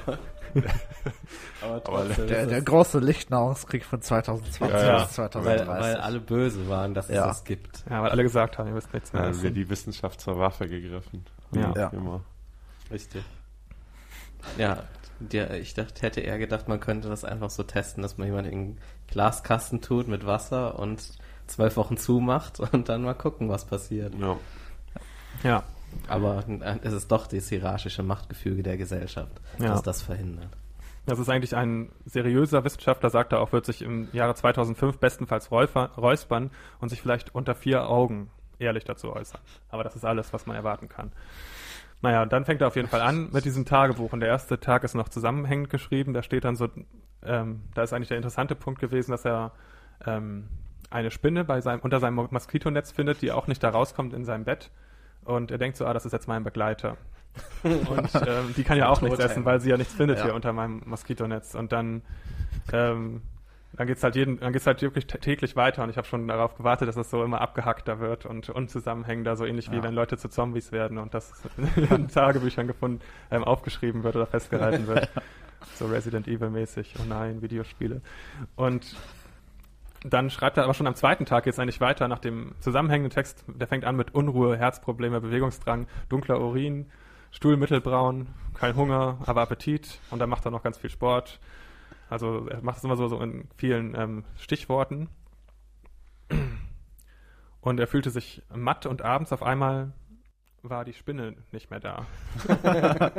aber trotzdem. Der, ist der es- große Lichtnahrungskrieg von 2020 Ja, ja. bis weil, 2030. weil alle böse waren, dass Ja. es das gibt. Ja, weil alle gesagt haben, ihr wisst nichts mehr. Ja, essen. wird die Wissenschaft zur Waffe gegriffen. Ja. Ja. Immer. Richtig. Ja, der, ich dachte, hätte eher gedacht, man könnte das einfach so testen, dass man jemanden in einen Glaskasten tut mit Wasser und zwölf Wochen zumacht und dann mal gucken, was passiert. Ja. ja, Aber äh, es ist doch das hierarchische Machtgefüge der Gesellschaft, Ja. das das verhindert. das ist eigentlich ein seriöser Wissenschaftler, sagt er auch, wird sich im Jahre 2005 bestenfalls räuspern und sich vielleicht unter vier Augen ehrlich dazu äußern. Aber das ist alles, was man erwarten kann. Naja, und dann fängt er auf jeden Fall an mit diesem Tagebuch. Und der erste Tag ist noch zusammenhängend geschrieben. Da steht dann so, ähm, da ist eigentlich der interessante Punkt gewesen, dass er ähm, eine Spinne bei seinem, unter seinem Moskitonetz findet, die auch nicht da rauskommt in seinem Bett. Und er denkt so, ah, das ist jetzt mein Begleiter. Und ähm, die kann ja auch nichts essen, weil sie ja nichts findet Ja. hier unter meinem Moskitonetz. Und dann, ähm, dann geht's halt jeden, dann geht's halt wirklich tä- täglich weiter. Und ich habe schon darauf gewartet, dass es so immer abgehackter wird und unzusammenhängender, so ähnlich wie Ja. wenn Leute zu Zombies werden und das in Tagebüchern gefunden, ähm, aufgeschrieben wird oder festgehalten wird. So Resident Evil mäßig. Oh nein, Videospiele. Und dann schreibt er aber schon am zweiten Tag jetzt eigentlich weiter nach dem zusammenhängenden Text. Der fängt an mit Unruhe, Herzprobleme, Bewegungsdrang, dunkler Urin, Stuhl mittelbraun, kein Hunger, aber Appetit. Und dann macht er noch ganz viel Sport. Also er macht es immer so, so in vielen ähm, Stichworten. Und er fühlte sich matt und abends auf einmal war die Spinne nicht mehr da.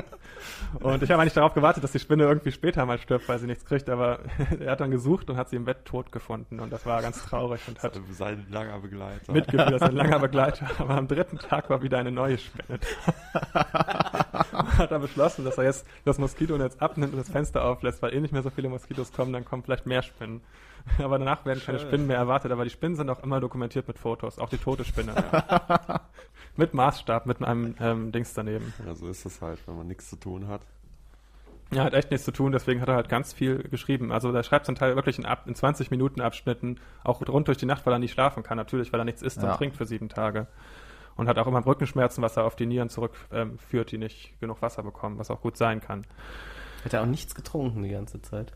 und ich habe eigentlich darauf gewartet, dass die Spinne irgendwie später mal stirbt, weil sie nichts kriegt, aber er hat dann gesucht und hat sie im Bett tot gefunden und das war ganz traurig und hat Sein langer Begleiter. mitgefühlt, das ist ein langer Begleiter, aber am dritten Tag war wieder eine neue Spinne da. hat er beschlossen, dass er jetzt das Moskitonetz abnimmt und das Fenster auflässt, weil eh nicht mehr so viele Moskitos kommen, dann kommen vielleicht mehr Spinnen. Aber danach werden keine Schön. Spinnen mehr erwartet, aber die Spinnen sind auch immer dokumentiert mit Fotos, auch die tote Spinne. Mit Maßstab, mit einem ähm, Dings daneben. Ja, so ist es halt, wenn man nichts zu tun hat. Ja, hat echt nichts zu tun, deswegen hat er halt ganz viel geschrieben. Also der schreibt zum Teil wirklich in, ab, in 20 Minuten Abschnitten, auch rund durch die Nacht, weil er nicht schlafen kann, natürlich, weil er nichts isst Ja. und trinkt für sieben Tage. Und hat auch immer Rückenschmerzen, was er auf die Nieren zurückführt, ähm, die nicht genug Wasser bekommen, was auch gut sein kann. Hat er auch nichts getrunken die ganze Zeit.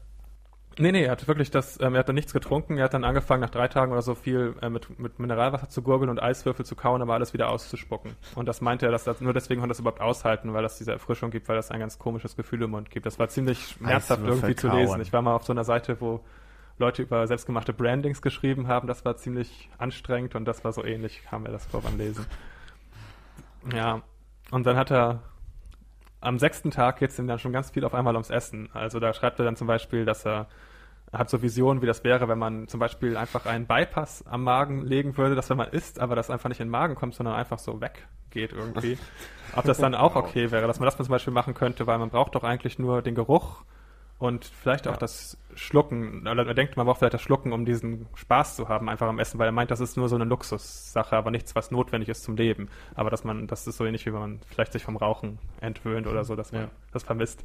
Nee, nee, er hat wirklich das, ähm, er hat dann nichts getrunken, er hat dann angefangen nach drei Tagen oder so viel äh, mit, mit Mineralwasser zu gurgeln und Eiswürfel zu kauen, aber alles wieder auszuspucken. Und das meinte er, dass das, nur deswegen konnte er das überhaupt aushalten, weil das diese Erfrischung gibt, weil das ein ganz komisches Gefühl im Mund gibt. Das war ziemlich schmerzhaft Eiswürfel irgendwie zu kauen. lesen. Ich war mal auf so einer Seite, wo Leute über selbstgemachte Brandings geschrieben haben, das war ziemlich anstrengend und das war so ähnlich, kam mir das vor beim Lesen. Ja, und dann hat er am sechsten Tag geht es ihm dann schon ganz viel auf einmal ums Essen. Also da schreibt er dann zum Beispiel, dass er hat so Visionen, wie das wäre, wenn man zum Beispiel einfach einen Bypass am Magen legen würde, dass wenn man isst, aber das einfach nicht in den Magen kommt, sondern einfach so weggeht irgendwie. Ob das dann auch okay wäre, dass man das zum Beispiel machen könnte, weil man braucht doch eigentlich nur den Geruch und vielleicht auch Ja. das Schlucken. Er denkt, man braucht vielleicht das Schlucken, um diesen Spaß zu haben, einfach am Essen, weil er meint, das ist nur so eine Luxussache, aber nichts, was notwendig ist zum Leben. Aber dass man, das ist so ähnlich, wie wenn man vielleicht sich vom Rauchen entwöhnt oder so, dass man Ja. das vermisst.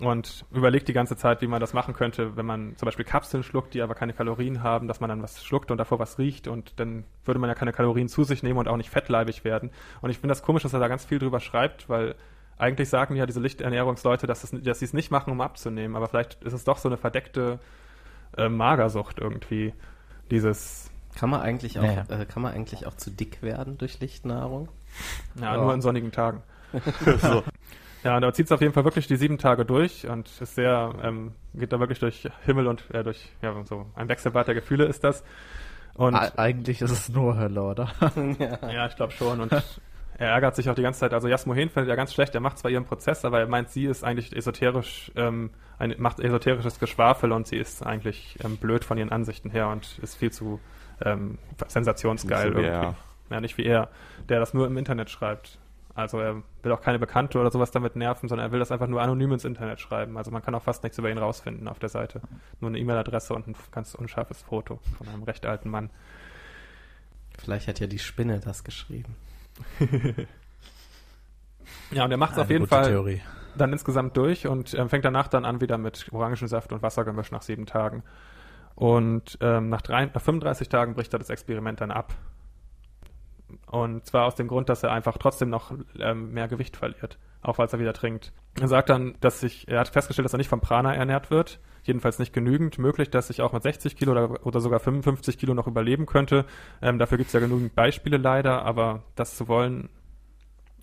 und überlegt die ganze Zeit, wie man das machen könnte, wenn man zum Beispiel Kapseln schluckt, die aber keine Kalorien haben, dass man dann was schluckt und davor was riecht und dann würde man ja keine Kalorien zu sich nehmen und auch nicht fettleibig werden. Und ich finde das komisch, dass er da ganz viel drüber schreibt, weil eigentlich sagen ja diese Lichternährungsleute, dass, das, dass sie es nicht machen, um abzunehmen, aber vielleicht ist es doch so eine verdeckte äh, Magersucht irgendwie, dieses Kann man eigentlich auch, Naja. äh, kann man eigentlich auch zu dick werden durch Lichtnahrung? Ja, Ja. nur in sonnigen Tagen. Ja, und er zieht es auf jeden Fall wirklich die sieben Tage durch und ist sehr, ähm, geht da wirklich durch Himmel und äh, durch, ja, so ein Wechselbad der Gefühle ist das. Und Eigentlich ist es nur Hölle, oder? ja, ich glaube schon. Und er ärgert sich auch die ganze Zeit. Also Jasmohen findet er ganz schlecht. Er macht zwar ihren Prozess, aber er meint, sie ist eigentlich esoterisch, ähm, ein, macht esoterisches Geschwafel und sie ist eigentlich ähm, blöd von ihren Ansichten her und ist viel zu ähm, sensationsgeil Nicht so wie irgendwie. er. Ja, nicht wie er, der das nur im Internet schreibt. Also er will auch keine Bekannte oder sowas damit nerven, sondern er will das einfach nur anonym ins Internet schreiben. Also man kann auch fast nichts über ihn rausfinden auf der Seite. Nur eine E-Mail-Adresse und ein ganz unscharfes Foto von einem recht alten Mann. Vielleicht hat ja die Spinne das geschrieben. Ja, und er macht es auf jeden Fall Theorie. dann insgesamt durch und ähm, fängt danach dann an wieder mit Orangensaft und Wassergemisch nach sieben Tagen. Und ähm, nach, drei, nach 35 Tagen bricht er das Experiment dann ab. Und zwar aus dem Grund, dass er einfach trotzdem noch ähm, mehr Gewicht verliert, auch weil er wieder trinkt. Er sagt dann, dass sich, er hat festgestellt, dass er nicht vom Prana ernährt wird, jedenfalls nicht genügend, möglich, dass ich auch mit 60 Kilo oder, oder sogar 55 Kilo noch überleben könnte. Ähm, dafür gibt es ja genügend Beispiele leider, aber das zu wollen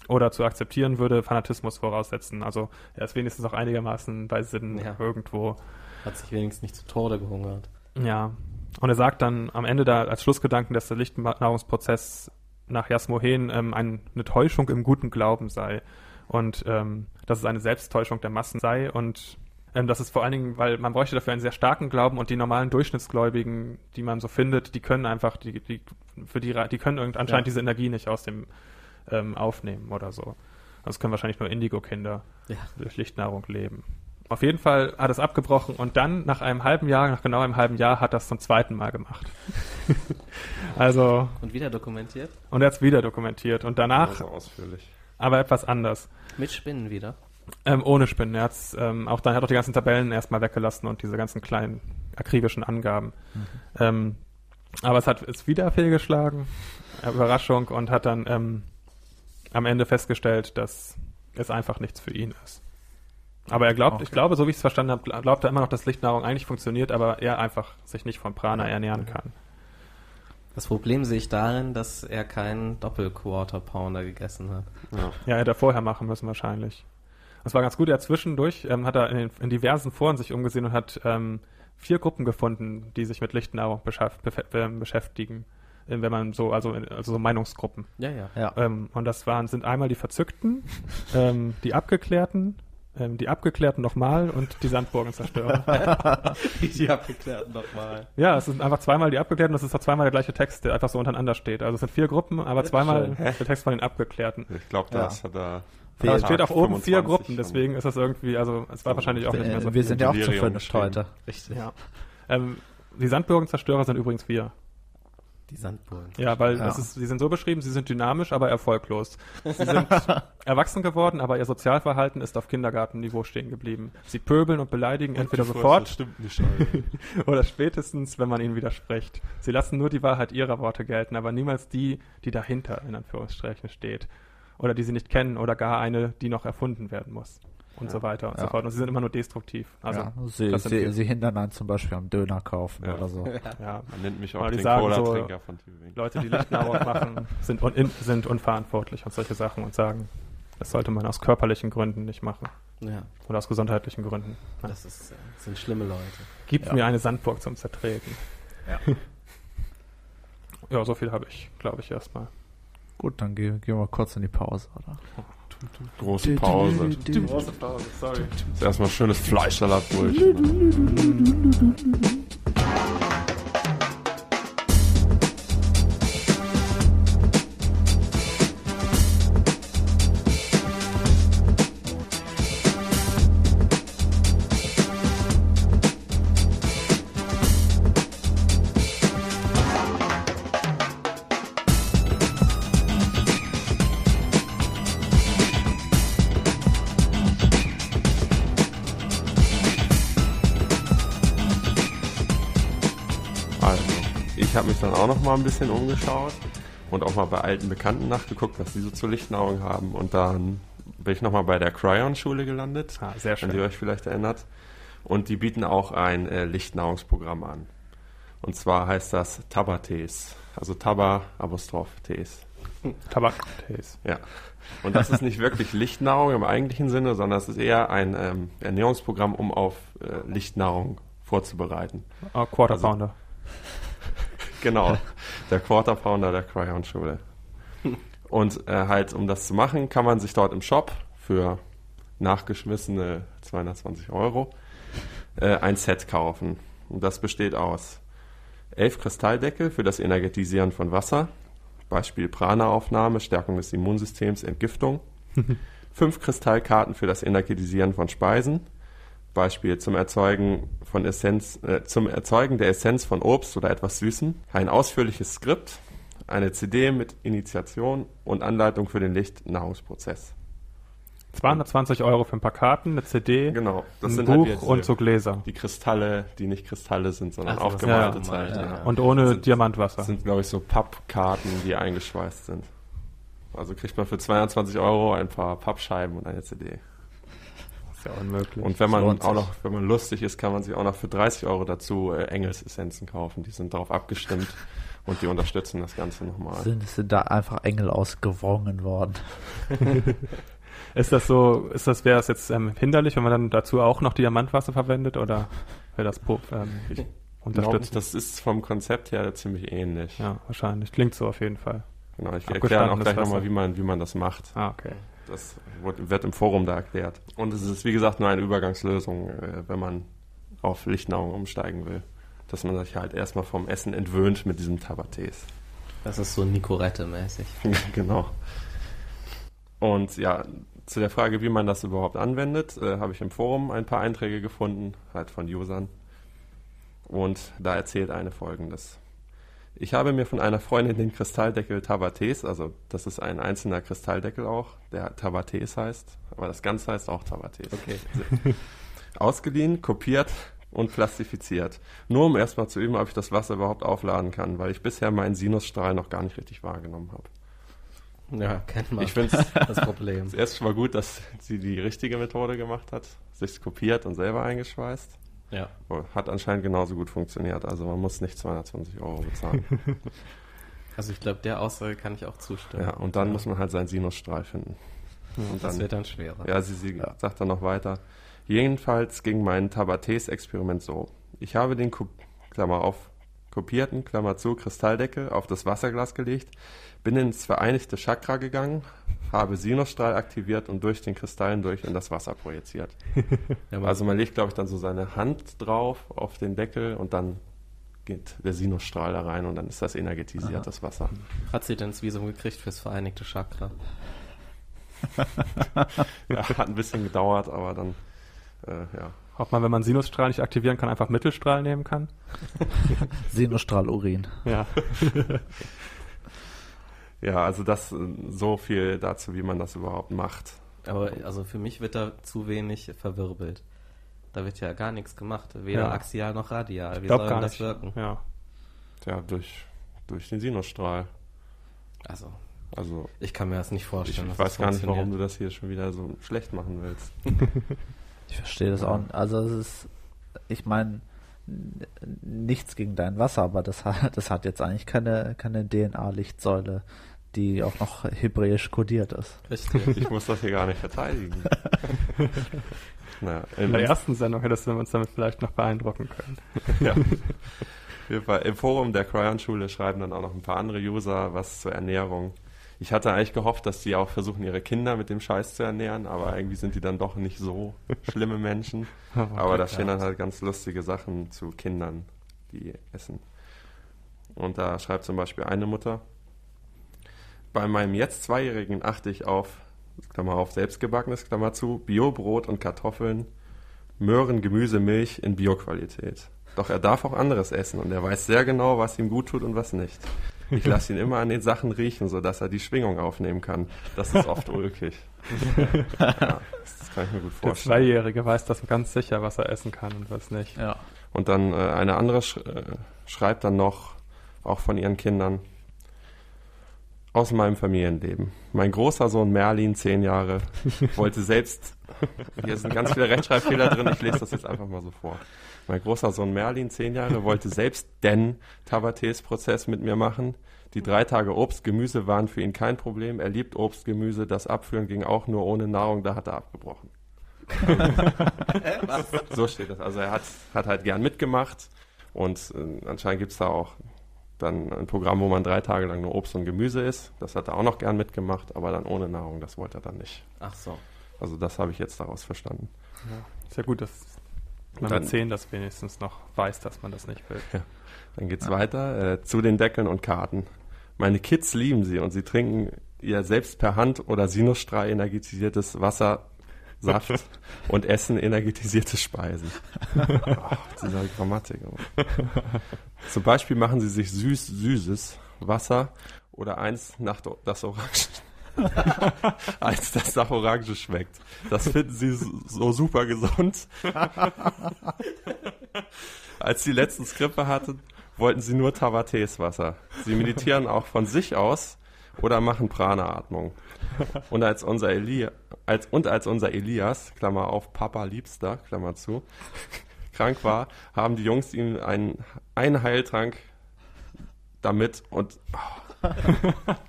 oder zu akzeptieren würde Fanatismus voraussetzen. Also er ist wenigstens auch einigermaßen bei Sinn Ja. irgendwo. Hat sich wenigstens nicht zu Tode gehungert. Ja. Und er sagt dann am Ende da als Schlussgedanken, dass der Lichtnahrungsprozess nach Jasmohen ähm, ein, eine Täuschung im guten Glauben sei. Und ähm, dass es eine Selbsttäuschung der Massen sei. Und ähm, das ist vor allen Dingen, weil man bräuchte dafür einen sehr starken Glauben und die normalen Durchschnittsgläubigen, die man so findet, die können einfach, die, die, für die, die können irgend, anscheinend Ja. diese Energie nicht aus dem ähm, aufnehmen oder so. Das können wahrscheinlich nur Indigo-Kinder Ja. durch Lichtnahrung leben. Auf jeden Fall hat es abgebrochen und dann nach einem halben Jahr, nach genau einem halben Jahr, hat es zum zweiten Mal gemacht. also, Und wieder dokumentiert? und er hat es wieder dokumentiert und danach so ausführlich. aber etwas anders. Mit Spinnen wieder. Ähm, ohne Spinnen. Er hat's, ähm, auch dann er hat auch die ganzen Tabellen erstmal weggelassen und diese ganzen kleinen akribischen Angaben. Ähm, aber es hat ist wieder fehlgeschlagen. Überraschung und hat dann ähm, am Ende festgestellt, dass es einfach nichts für ihn ist. Aber er glaubt, ich Okay. glaube, so wie ich es verstanden habe, gl- glaubt er immer noch, dass Lichtnahrung eigentlich funktioniert, aber er einfach sich nicht von Prana ernähren kann. Das Problem sehe ich darin, dass er keinen Doppel-Quarter Pounder gegessen hat. Ja. Ja, hätte er vorher machen müssen wahrscheinlich. Das war ganz gut. Er hat zwischendurch, ähm, hat er in, den, in diversen Foren sich umgesehen und hat ähm, vier Gruppen gefunden, die sich mit befe- ähm, beschäftigen. Ähm, Wenn man so, also, in- also so Meinungsgruppen. Ja, ja. Ja. Ähm, und das waren, sind einmal die Verzückten, ähm, die Abgeklärten, ähm, die Abgeklärten nochmal und die Sandburgenzerstörer. Die abgeklärt nochmal. ja, es sind einfach zweimal die Abgeklärten, das ist auch zweimal der gleiche Text, der einfach so untereinander steht. Also es sind vier Gruppen, aber zweimal der Text von den Abgeklärten. Ich glaube, Ja. das hat er. Aber es steht auch oben vier 25 Gruppen, deswegen ist das irgendwie, also es war wahrscheinlich auch nicht mehr so Äh, wir sind ja auch zu stehen. heute. Richtig. Ja. Ähm, die Sandburgenzerstörer sind übrigens wir. Die Sandburgen. Ja, weil Ja. Das ist, sie sind so beschrieben, sie sind dynamisch, aber erfolglos. Sie sind erwachsen geworden, aber ihr Sozialverhalten ist auf Kindergartenniveau stehen geblieben. Sie pöbeln und beleidigen entweder Das sofort nicht. Oder spätestens, wenn man ihnen widerspricht. Sie lassen nur die Wahrheit ihrer Worte gelten, aber niemals die, die dahinter in Anführungsstrichen steht. Oder die sie nicht kennen oder gar eine, die noch erfunden werden muss. Und so weiter und so Ja. fort. Und sie sind immer nur destruktiv. Also, ja, sie, das sie, sie hindern einen zum Beispiel am Döner kaufen Ja. oder so. ja, Man nennt mich auch Aber die den Cola-Trinker von Tübingen. Leute, die Lichtnahrung machen, sind, un in, sind unverantwortlich und solche Sachen und sagen, das sollte man aus körperlichen Gründen nicht machen. Ja, Oder aus gesundheitlichen Gründen. das ist, äh, sind schlimme Leute. Gib Ja. mir eine Sandburg zum Zertreten. Ja. Ja, so viel habe ich, glaube ich, erstmal. Gut, dann gehen, gehen wir kurz in die Pause, oder? Große Pause. Große Pause, sorry. Erstmal schönes Fleischsalatbrötchen. ich mal ein bisschen umgeschaut und auch mal bei alten Bekannten nachgeguckt, was die so zur Lichtnahrung haben. Und dann bin ich noch mal bei der Cryon-Schule gelandet, Ah, sehr wenn ihr schön. euch vielleicht erinnert. Und die bieten auch ein äh, Lichtnahrungsprogramm an. Und zwar heißt das Tabatees. Also Taba Apostroph Tees. Tabak-Taste. Ja. Und das ist nicht wirklich Lichtnahrung im eigentlichen Sinne, sondern es ist eher ein ähm, Ernährungsprogramm, um auf äh, Lichtnahrung vorzubereiten. Oh, Quarter Also- Pounder. Genau, der Quarter Pounder der Cryon-Schule. Und äh, halt, um das zu machen, kann man sich dort im Shop für nachgeschmissene 220 Euro äh, ein Set kaufen. Und das besteht aus elf Kristalldeckel für das Energetisieren von Wasser, Beispiel Prana-Aufnahme, Stärkung des Immunsystems, Entgiftung. Fünf Kristallkarten für das Energetisieren von Speisen, Beispiel zum Erzeugen von Essenz, äh, zum Erzeugen der Essenz von Obst oder etwas Süßen, ein ausführliches Skript, eine CD mit Initiation und Anleitung für den Lichtnahrungsprozess. 220 Euro für ein paar Karten, eine CD, Genau, das ein sind Buch halt und so Gläser. die Kristalle, die nicht Kristalle sind, sondern Ach so, aufgemalte ja, Zeichen. ja. Und ohne Sind- Diamantwasser. Das sind, glaube ich, so Pappkarten, die eingeschweißt sind. Also kriegt man für 22 Euro ein paar Pappscheiben und eine CD. Ist ja unmöglich. Und wenn man auch sich. noch, wenn man lustig ist, kann man sich auch noch für 30 Euro dazu äh, Engelsessenzen kaufen. Die sind darauf abgestimmt und die unterstützen das Ganze nochmal. Sind, sind da einfach Engel ausgewrungen worden. ist das so, ist das, wäre es jetzt ähm, hinderlich, wenn man dann dazu auch noch Diamantwasser verwendet oder wäre das po- ähm, Ich unterstützt? das ist vom Konzept her ziemlich ähnlich. Ja, wahrscheinlich. Klingt so auf jeden Fall. Genau, ich erkläre auch gleich nochmal, wie man, wie man das macht. Ah, okay. Das wird, im Forum da erklärt. Und es ist, wie gesagt, nur eine Übergangslösung, äh, wenn man auf Lichtnahrung umsteigen will. Dass man sich halt erstmal vom Essen entwöhnt mit diesem Tabates. Das ist so Nicorette-mäßig. genau. Und ja, zu der Frage, wie man das überhaupt anwendet, äh, habe ich im Forum ein paar Einträge gefunden, halt von Usern. Und da erzählt eine folgendes. Ich habe mir von einer Freundin den Kristalldeckel Tabates, also das ist ein einzelner Kristalldeckel auch, der Tabates heißt, aber das Ganze heißt auch Tabates. Okay. Ausgeliehen, kopiert und plastifiziert. Nur um erstmal zu üben, ob ich das Wasser überhaupt aufladen kann, weil ich bisher meinen Sinusstrahl noch gar nicht richtig wahrgenommen habe. Ja, kennt man. Ich finde es das Problem. erst schon mal gut, dass sie die richtige Methode gemacht hat, sich kopiert und selber eingeschweißt. Ja. Hat anscheinend genauso gut funktioniert, also man muss nicht 220 Euro bezahlen. Also ich glaube, der Aussage kann ich auch zustimmen. ja, und dann muss man halt seinen Sinusstrahl finden. Und das dann, wird dann schwerer. ja, sie, sie Ja. sagt dann noch weiter. Jedenfalls ging mein Tabates-Experiment so. Ich habe den, Ko Klammer auf, kopierten, Klammer zu, Kristalldeckel auf das Wasserglas gelegt, bin ins vereinigte Chakra gegangen, habe Sinusstrahl aktiviert und durch den Kristallen durch in das Wasser projiziert. Also man legt, glaube ich, dann so seine Hand drauf auf den Deckel und dann geht der Sinusstrahl da rein und dann ist das energetisiert, Aha. das Wasser. hat sie denn das Visum gekriegt fürs Vereinigte Chakra? Ja, hat ein bisschen gedauert, aber dann, äh, ja. Ob man, wenn man Sinusstrahl nicht aktivieren kann, einfach Mittelstrahl nehmen kann? Sinusstrahlurin. Ja. Ja, also das, äh, so viel dazu, wie man das überhaupt macht. Aber also für mich wird da zu wenig verwirbelt. Da wird ja gar nichts gemacht, weder Ja. axial noch radial. Wie Ich soll das nicht. wirken? Ja. Ja, durch, durch den Sinusstrahl. Also, Also, ich kann mir das nicht ich vorstellen. dass weiß das gar nicht, warum du das hier schon wieder so schlecht machen willst. Ich verstehe das auch nicht. Also es ist, ich meine, nichts gegen dein Wasser, aber das hat, das hat jetzt eigentlich keine, keine DNA-Lichtsäule, die auch noch hebräisch kodiert ist. Richtig. Ich muss das hier gar nicht verteidigen. naja, In der ersten Sendung hättest du uns damit vielleicht noch beeindrucken können. ja. Auf jeden Fall, Im Forum der Cryon-Schule schreiben dann auch noch ein paar andere User was zur Ernährung. Ich hatte eigentlich gehofft, dass die auch versuchen, ihre Kinder mit dem Scheiß zu ernähren, aber irgendwie sind die dann doch nicht so schlimme Menschen. Aber da stehen dann halt ganz lustige Sachen zu Kindern, die essen. Und da schreibt zum Beispiel eine Mutter, bei meinem jetzt Zweijährigen achte ich auf, Klammer auf, selbstgebackenes, Klammer zu, Biobrot und Kartoffeln, Möhren, Gemüse, Milch in Bioqualität. Doch er darf auch anderes essen und er weiß sehr genau, was ihm gut tut und was nicht. Ich lasse ihn immer an den Sachen riechen, sodass er die Schwingung aufnehmen kann. Das ist oft ulkig. ja, das kann ich mir gut Der vorstellen. Zweijährige weiß das ganz sicher, was er essen kann und was nicht. Ja. Und dann äh, eine andere sch äh, schreibt dann noch, auch von ihren Kindern. Aus meinem Familienleben. Mein großer Sohn Merlin, zehn Jahre, wollte selbst, hier sind ganz viele Rechtschreibfehler drin, ich lese das jetzt einfach mal so vor. Mein großer Sohn Merlin, zehn Jahre, wollte selbst den Tabates-Prozess mit mir machen. Die drei Tage Obst, Gemüse waren für ihn kein Problem. Er liebt Obst, Gemüse. Das Abführen ging auch nur ohne Nahrung, da hat er abgebrochen. so steht das. Also er hat, hat halt gern mitgemacht und äh, anscheinend gibt's da auch dann ein Programm, wo man drei Tage lang nur Obst und Gemüse isst. Das hat er auch noch gern mitgemacht, aber dann ohne Nahrung, das wollte er dann nicht. Ach so. Also das habe ich jetzt daraus verstanden. Ist ja gut, dass man Dann- mit 10 das wenigstens noch weiß, dass man das nicht will. Dann geht's weiter äh, zu den Deckeln und Karten. Meine Kids lieben sie und sie trinken ihr selbst per Hand oder Sinusstrahl energetisiertes Wasser, Saft und essen energetisierte Speisen. Ach, diese Grammatik. aber. Zum Beispiel machen sie sich süß Süßes Wasser oder eins nach das Orange. als das nach Orange schmeckt. Das finden sie so, super gesund. Als sie letztens Grippe hatten, wollten sie nur Tabates-Wasser. Sie meditieren auch von sich aus oder machen Prana-Atmung. Und als unser Eli als, und als unser Elias, Klammer auf, Papa Liebster, Klammer zu, krank war, haben die Jungs ihm einen, einen Heiltrank damit und oh,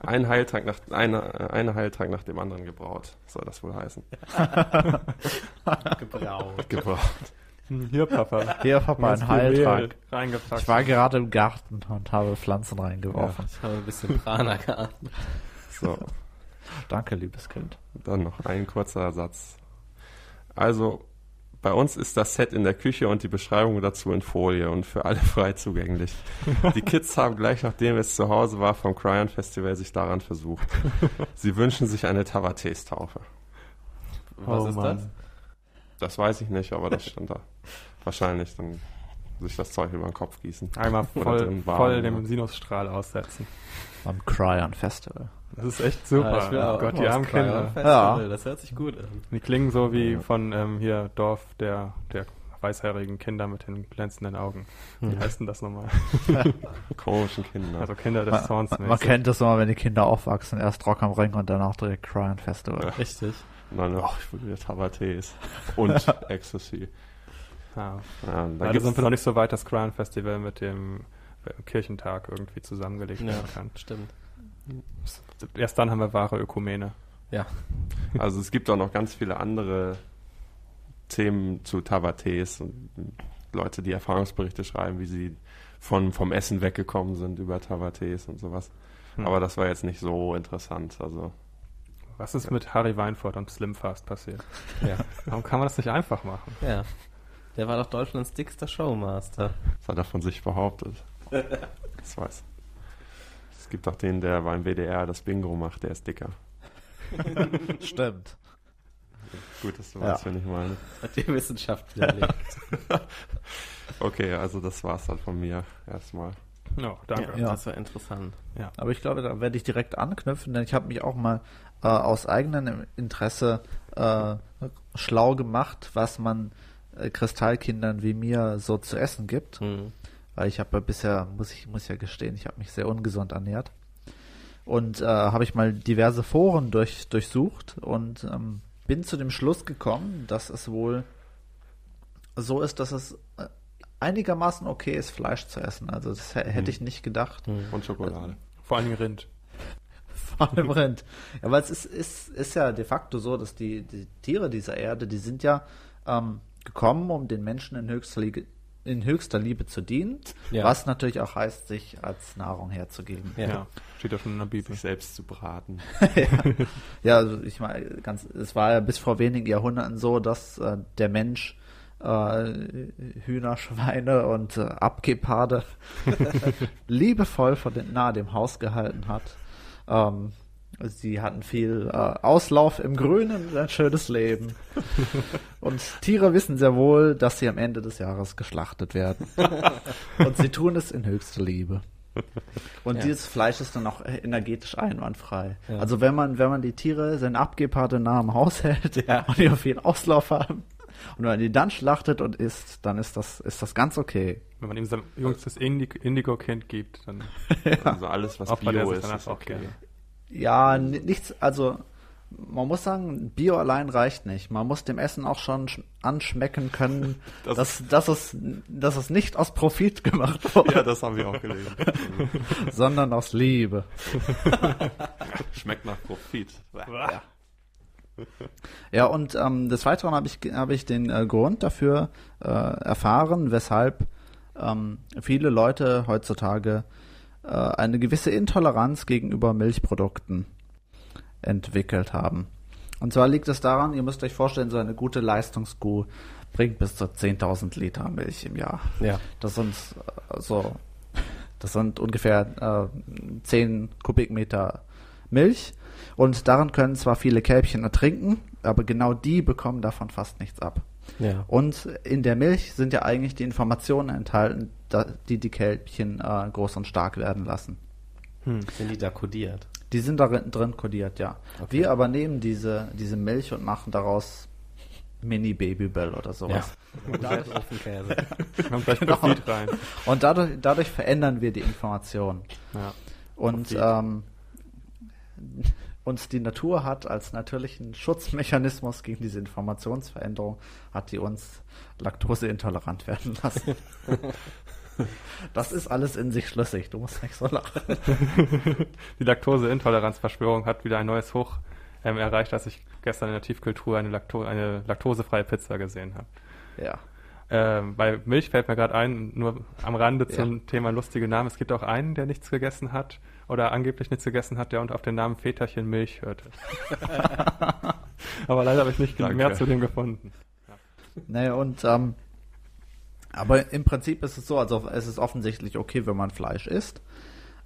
einen Heiltrank nach, eine, eine Heiltrank nach dem anderen gebraut, soll das wohl heißen. Gebraut. Gebraut. Hier, Papa. Hier, Papa, ein Heiltrank. Reingepackt. Ich war gerade im Garten und habe Pflanzen Ja, reingeworfen. ich habe ein bisschen Prana geatmet. So. Danke, liebes Kind. Dann noch ein kurzer Satz. Also, bei uns ist das Set in der Küche und die Beschreibung dazu in Folie und für alle frei zugänglich. Die Kids haben gleich nachdem es zu Hause war vom Cryon Festival sich daran versucht. Sie wünschen sich eine Tavates-Taufe. Was Oh ist Mann. das? Das weiß ich nicht, aber das stand da. Wahrscheinlich dann sich das Zeug über den Kopf gießen. Einmal voll, baden, voll ja. dem Sinusstrahl aussetzen. Am Cryon Festival. Das ist echt super. Ja, ich will oh Gott, die armen Kinder. Festival, Ja. Das hört sich gut an. Die klingen so wie von ähm, hier Dorf der, der weißhaarigen Kinder mit den glänzenden Augen. Wie heißt denn das nochmal? Komischen Kinder. Also Kinder des Zorns. man, man kennt das immer, wenn die Kinder aufwachsen. Erst Rock am Ring und danach direkt Cryon Festival. Richtig. Und dann, ach, ich will wieder Tavates. Und Ecstasy. Ja. Ja, Leider sind wir noch nicht so weit, das Crown Festival mit dem Kirchentag irgendwie zusammengelegt Ja, werden kann. stimmt. Erst dann haben wir wahre Ökumene. Ja. Also es gibt auch noch ganz viele andere Themen zu Tavates und Leute, die Erfahrungsberichte schreiben, wie sie von, vom Essen weggekommen sind über Tavates und sowas. Hm. Aber das war jetzt nicht so interessant. Also Was ist mit Harry Weinfurt und Slimfast passiert? Ja. Warum kann man das nicht einfach machen? ja. Der war doch Deutschlands dickster Showmaster. das hat er von sich behauptet. Das weiß. Es gibt auch den, der beim WDR das Bingo macht, der ist dicker. Stimmt. Gut, dass du Ja. weißt, wen ich meine. Hat die Wissenschaft widerlegt. Okay, also das war's dann von mir erstmal. Ja, danke. Ja. Das war interessant. Aber ich glaube, da werde ich direkt anknüpfen, denn ich habe mich auch mal äh, aus eigenem Interesse äh, schlau gemacht, was man äh, Kristallkindern wie mir so zu essen gibt. Hm. Weil ich habe ja bisher, muss ich muss ja gestehen, ich habe mich sehr ungesund ernährt. Und äh, habe ich mal diverse Foren durch, durchsucht und ähm, bin zu dem Schluss gekommen, dass es wohl so ist, dass es äh, einigermaßen okay ist, Fleisch zu essen. Also das hä- hätte ich nicht gedacht. Hm. Und Schokolade. Vor allem Rind. Vor allem Rind. Ja, weil es ist, ist, ist ja de facto so, dass die, die Tiere dieser Erde, die sind ja ähm, gekommen, um den Menschen in höchster, Liebe, in höchster Liebe zu dienen, Ja. was natürlich auch heißt, sich als Nahrung herzugeben. Ja. Ja. Steht ja schon in der Bibel. Sich selbst zu braten. Ja, also ich meine, ganz, es war ja bis vor wenigen Jahrhunderten so, dass äh, der Mensch äh, Hühner, Schweine und äh, Abgeparde liebevoll von den, nahe dem Haus gehalten hat. Ähm, sie hatten viel äh, Auslauf im Grünen und ein schönes Leben. Und Tiere wissen sehr wohl, dass sie am Ende des Jahres geschlachtet werden. Und sie tun es in höchster Liebe. Und Ja. dieses Fleisch ist dann auch äh, energetisch einwandfrei. Ja. Also wenn man, wenn man die Tiere, seine Abgeparde nah am Haus hält Ja. und die auf viel Auslauf haben, Und wenn man die dann schlachtet und isst, dann ist das, ist das ganz okay. Wenn man ihm sein jüngstes Indi- Indigo-Kind gibt, dann Also alles, was opfert er Bio ist, ist auch okay. gerne. Ja, ni- nichts, also man muss sagen, Bio allein reicht nicht. Man muss dem Essen auch schon sch- anschmecken können, Das- dass, dass, es, dass es nicht aus Profit gemacht wurde, Ja, das haben wir auch gelesen. sondern aus Liebe. Schmeckt nach Profit. Ja, und ähm, des Weiteren habe ich, habe ich den äh, Grund dafür äh, erfahren, weshalb ähm, viele Leute heutzutage äh, eine gewisse Intoleranz gegenüber Milchprodukten entwickelt haben. Und zwar liegt es daran, ihr müsst euch vorstellen, so eine gute Leistungskuh bringt bis zu 10.000 Liter Milch im Jahr. Ja. Das sind äh, so, das sind ungefähr äh, 10 Kubikmeter Milch. Und daran können zwar viele Kälbchen ertrinken, aber genau die bekommen davon fast nichts ab. Ja. Und in der Milch sind ja eigentlich die Informationen enthalten, da, die die Kälbchen äh, groß und stark werden lassen. Sind die da kodiert? Die sind darin drin kodiert, ja. Okay. Wir aber nehmen diese, diese Milch und machen daraus Mini Babybell oder sowas. Und da ist Ofenkäse. Kommt gleich Genau. Rein. Und dadurch, dadurch verändern wir die Information. Ja. Und ähm, uns die Natur hat als natürlichen Schutzmechanismus gegen diese Informationsveränderung, hat die uns laktoseintolerant werden lassen. Das ist alles in sich schlüssig, du musst nicht so lachen. Die Laktoseintoleranzverschwörung hat wieder ein neues Hoch ähm, erreicht, als ich gestern in der Tiefkultur eine, Lakto eine laktosefreie Pizza gesehen habe. Ja. Ähm, bei Milch fällt mir gerade ein, nur am Rande zum Thema lustige Namen. Es gibt auch einen, der nichts gegessen hat oder angeblich nichts gegessen hat, der unter auf den Namen Väterchen Milch hörte. Aber leider habe ich nicht Danke. mehr zu dem gefunden. Naja, und ähm, aber im Prinzip ist es so, also es ist offensichtlich okay, wenn man Fleisch isst.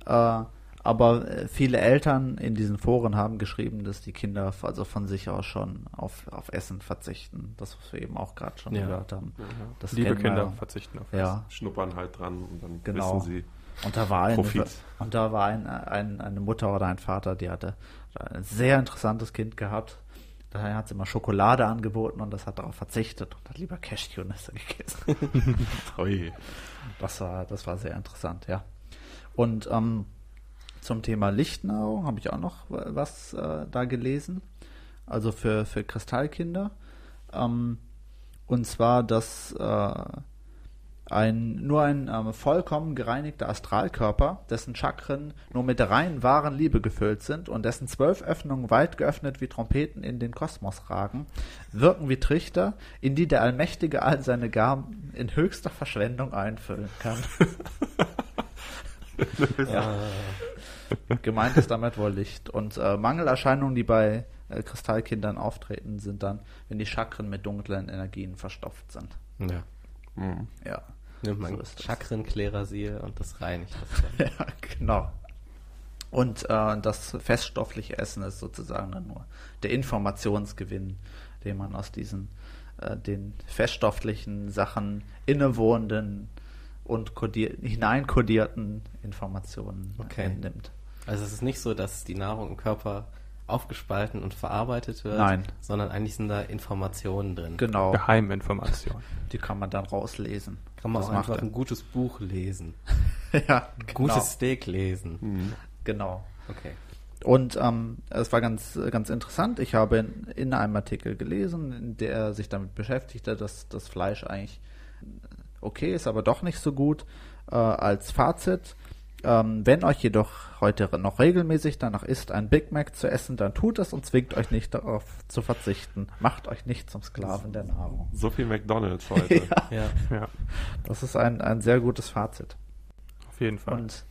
Äh, aber äh, viele Eltern in diesen Foren haben geschrieben, dass die Kinder also von sich aus schon auf, auf Essen verzichten. Das, was wir eben auch gerade schon Ja. gehört haben. Das Liebe kennen wir Kinder ja. verzichten auf Ja, Schnuppern halt dran und dann Genau. wissen sie. Und da war, eine, Profit. und da war ein, ein, eine Mutter oder ein Vater, die hatte ein sehr interessantes Kind gehabt. Daher hat sie immer Schokolade angeboten und das hat darauf verzichtet und hat lieber Cashewnüsse gegessen. Das war, das war sehr interessant, ja. Und ähm, zum Thema Lichtnahrung habe ich auch noch wa- was äh, da gelesen. Also für, für Kristallkinder. Ähm, und zwar, dass äh, ein, nur ein ähm, vollkommen gereinigter Astralkörper, dessen Chakren nur mit der reinen wahren Liebe gefüllt sind und dessen zwölf Öffnungen weit geöffnet wie Trompeten in den Kosmos ragen, wirken wie Trichter, in die der Allmächtige all seine Gaben in höchster Verschwendung einfüllen kann. ja. Gemeint ist damit wohl Licht. Und äh, Mangelerscheinungen, die bei äh, Kristallkindern auftreten, sind dann, wenn die Chakren mit dunklen Energien verstopft sind. Ja. Mhm. Ja. Nimmt man So ist das. Chakrenklerasil und das reinigt das dann. Ja, genau. Und äh, das feststoffliche Essen ist sozusagen dann nur der Informationsgewinn, den man aus diesen äh, den feststofflichen Sachen innewohnenden und kodier hineinkodierten Informationen Okay. entnimmt. Also es ist nicht so, dass die Nahrung im Körper aufgespalten und verarbeitet wird, Nein. sondern eigentlich sind da Informationen drin. Genau, Geheiminformation. die kann man dann rauslesen. Kann man Das auch einfach er. ein gutes Buch lesen. ja, Gutes genau. Steak lesen. Mhm. genau. Okay. Und ähm, es war ganz, ganz interessant. Ich habe in, in einem Artikel gelesen, in der er sich damit beschäftigte, dass das Fleisch eigentlich okay ist, aber doch nicht so gut. Äh, als Fazit, ähm, wenn euch jedoch heute noch regelmäßig danach ist, ein Big Mac zu essen, dann tut es und zwingt euch nicht darauf zu verzichten. Macht euch nicht zum Sklaven der Nahrung. So viel McDonalds heute. Ja. Ja, Das ist ein, ein sehr gutes Fazit. auf jeden Fall. Und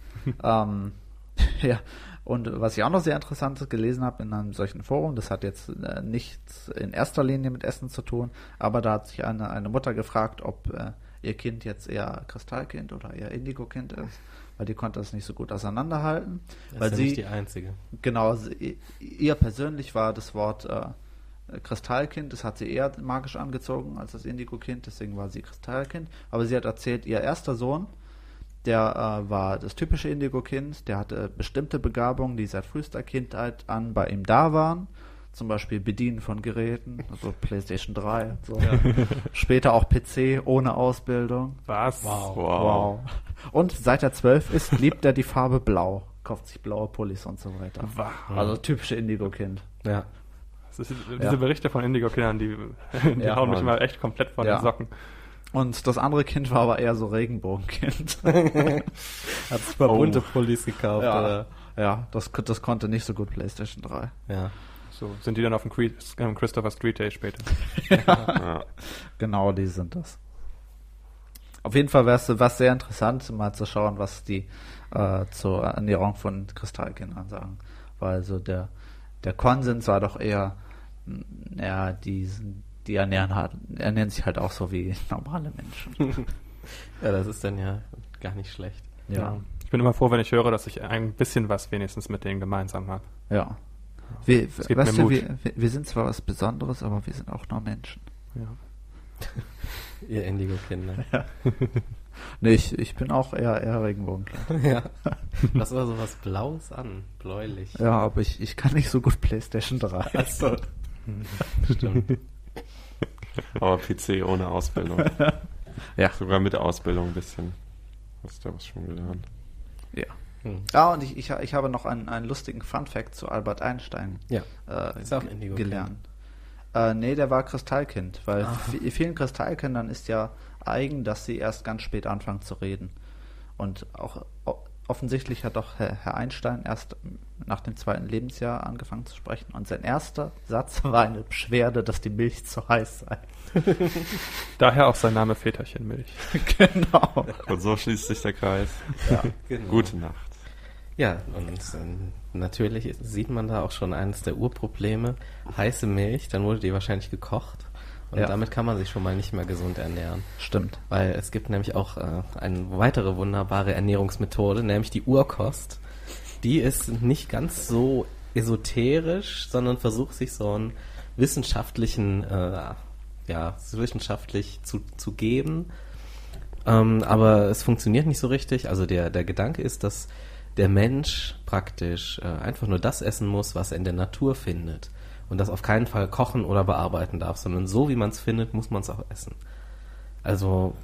ähm, ja, und was ich auch noch sehr interessantes gelesen habe in einem solchen Forum, das hat jetzt äh, nichts in erster Linie mit Essen zu tun, aber da hat sich eine, eine Mutter gefragt, ob äh, ihr Kind jetzt eher Kristallkind oder eher Indigo-Kind ist, weil die konnte es nicht so gut auseinanderhalten. Das weil ist ja sie, nicht die einzige. genau, sie, ihr persönlich war das Wort äh, Kristallkind, das hat sie eher magisch angezogen als das Indigo-Kind, deswegen war sie Kristallkind. Aber sie hat erzählt, ihr erster Sohn, der äh, war das typische Indigo-Kind, der hatte bestimmte Begabungen, die seit frühester Kindheit an bei ihm da waren. Zum Beispiel Bedienen von Geräten, also PlayStation 3 und so. Später auch PC ohne Ausbildung. Was? Wow. Wow. Und seit er 12 ist, liebt er die Farbe Blau. Kauft sich blaue Pullis und so weiter. Also typische Indigo-Kind. Ja. Ist, diese Ja. Berichte von Indigo-Kindern, die, die Ja, hauen mich mal echt komplett von Ja. den Socken. Und das andere Kind war aber eher so Regenbogenkind. Hat super Oh. bunte Pullis gekauft, ja, oder? ja das, das konnte nicht so gut PlayStation 3. Ja. So sind die dann auf dem Cre ähm, Christopher Street Day später. Ja. Genau, die sind das. Auf jeden Fall wäre es was sehr interessant, mal zu schauen, was die äh, zur Ernährung von Kristallkindern sagen. Weil so der, der Konsens war doch eher, mh, ja, die, die ernähren, halt, ernähren sich halt auch so wie normale Menschen. Ja, das ist dann ja gar nicht schlecht. Ja, Ich bin immer froh, wenn ich höre, dass ich ein bisschen was wenigstens mit denen gemeinsam habe. ja. Wir, weißt du, wir, wir- sind zwar was Besonderes, aber wir sind auch nur Menschen. Ja. Ihr Indigo-Kinder. Nee, ich, ich bin auch eher, eher Regenbogenkind. ja. Das war so was Blaues an. Bläulich. Ja, aber ich, ich kann nicht so gut PlayStation 3. Achso. Stimmt. Aber PC ohne Ausbildung. Ja. Sogar mit Ausbildung ein bisschen. Hast du was schon gelernt? Ja. Hm. Ja, und ich, ich, ich habe noch einen, einen lustigen Fun-Fact zu Albert Einstein Ja. äh, Ist auch Indigo-Kind. gelernt. Äh, nee, der war Kristallkind, weil Ah. vi- vielen Kristallkindern ist ja eigen, dass sie erst ganz spät anfangen zu reden. Und auch offensichtlich hat auch Herr, Herr Einstein erst nach dem zweiten Lebensjahr angefangen zu sprechen. Und sein erster Satz war eine Beschwerde, dass die Milch zu heiß sei. Daher auch sein Name Väterchenmilch. genau. Und so schließt sich der Kreis. Genau. Gute Nacht. Ja, und ähm, natürlich sieht man da auch schon eines der Urprobleme. Heiße Milch, dann wurde die wahrscheinlich gekocht. Und Ja. damit kann man sich schon mal nicht mehr gesund ernähren. Stimmt. Weil es gibt nämlich auch äh, eine weitere wunderbare Ernährungsmethode, nämlich die Urkost. Die ist nicht ganz so esoterisch, sondern versucht sich so einen wissenschaftlichen, äh, ja, wissenschaftlich zu, zu geben. Ähm, aber es funktioniert nicht so richtig. Also der, der Gedanke ist, dass der Mensch praktisch äh, einfach nur das essen muss, was er in der Natur findet. Und das auf keinen Fall kochen oder bearbeiten darf, sondern so wie man es findet, muss man es auch essen. Also,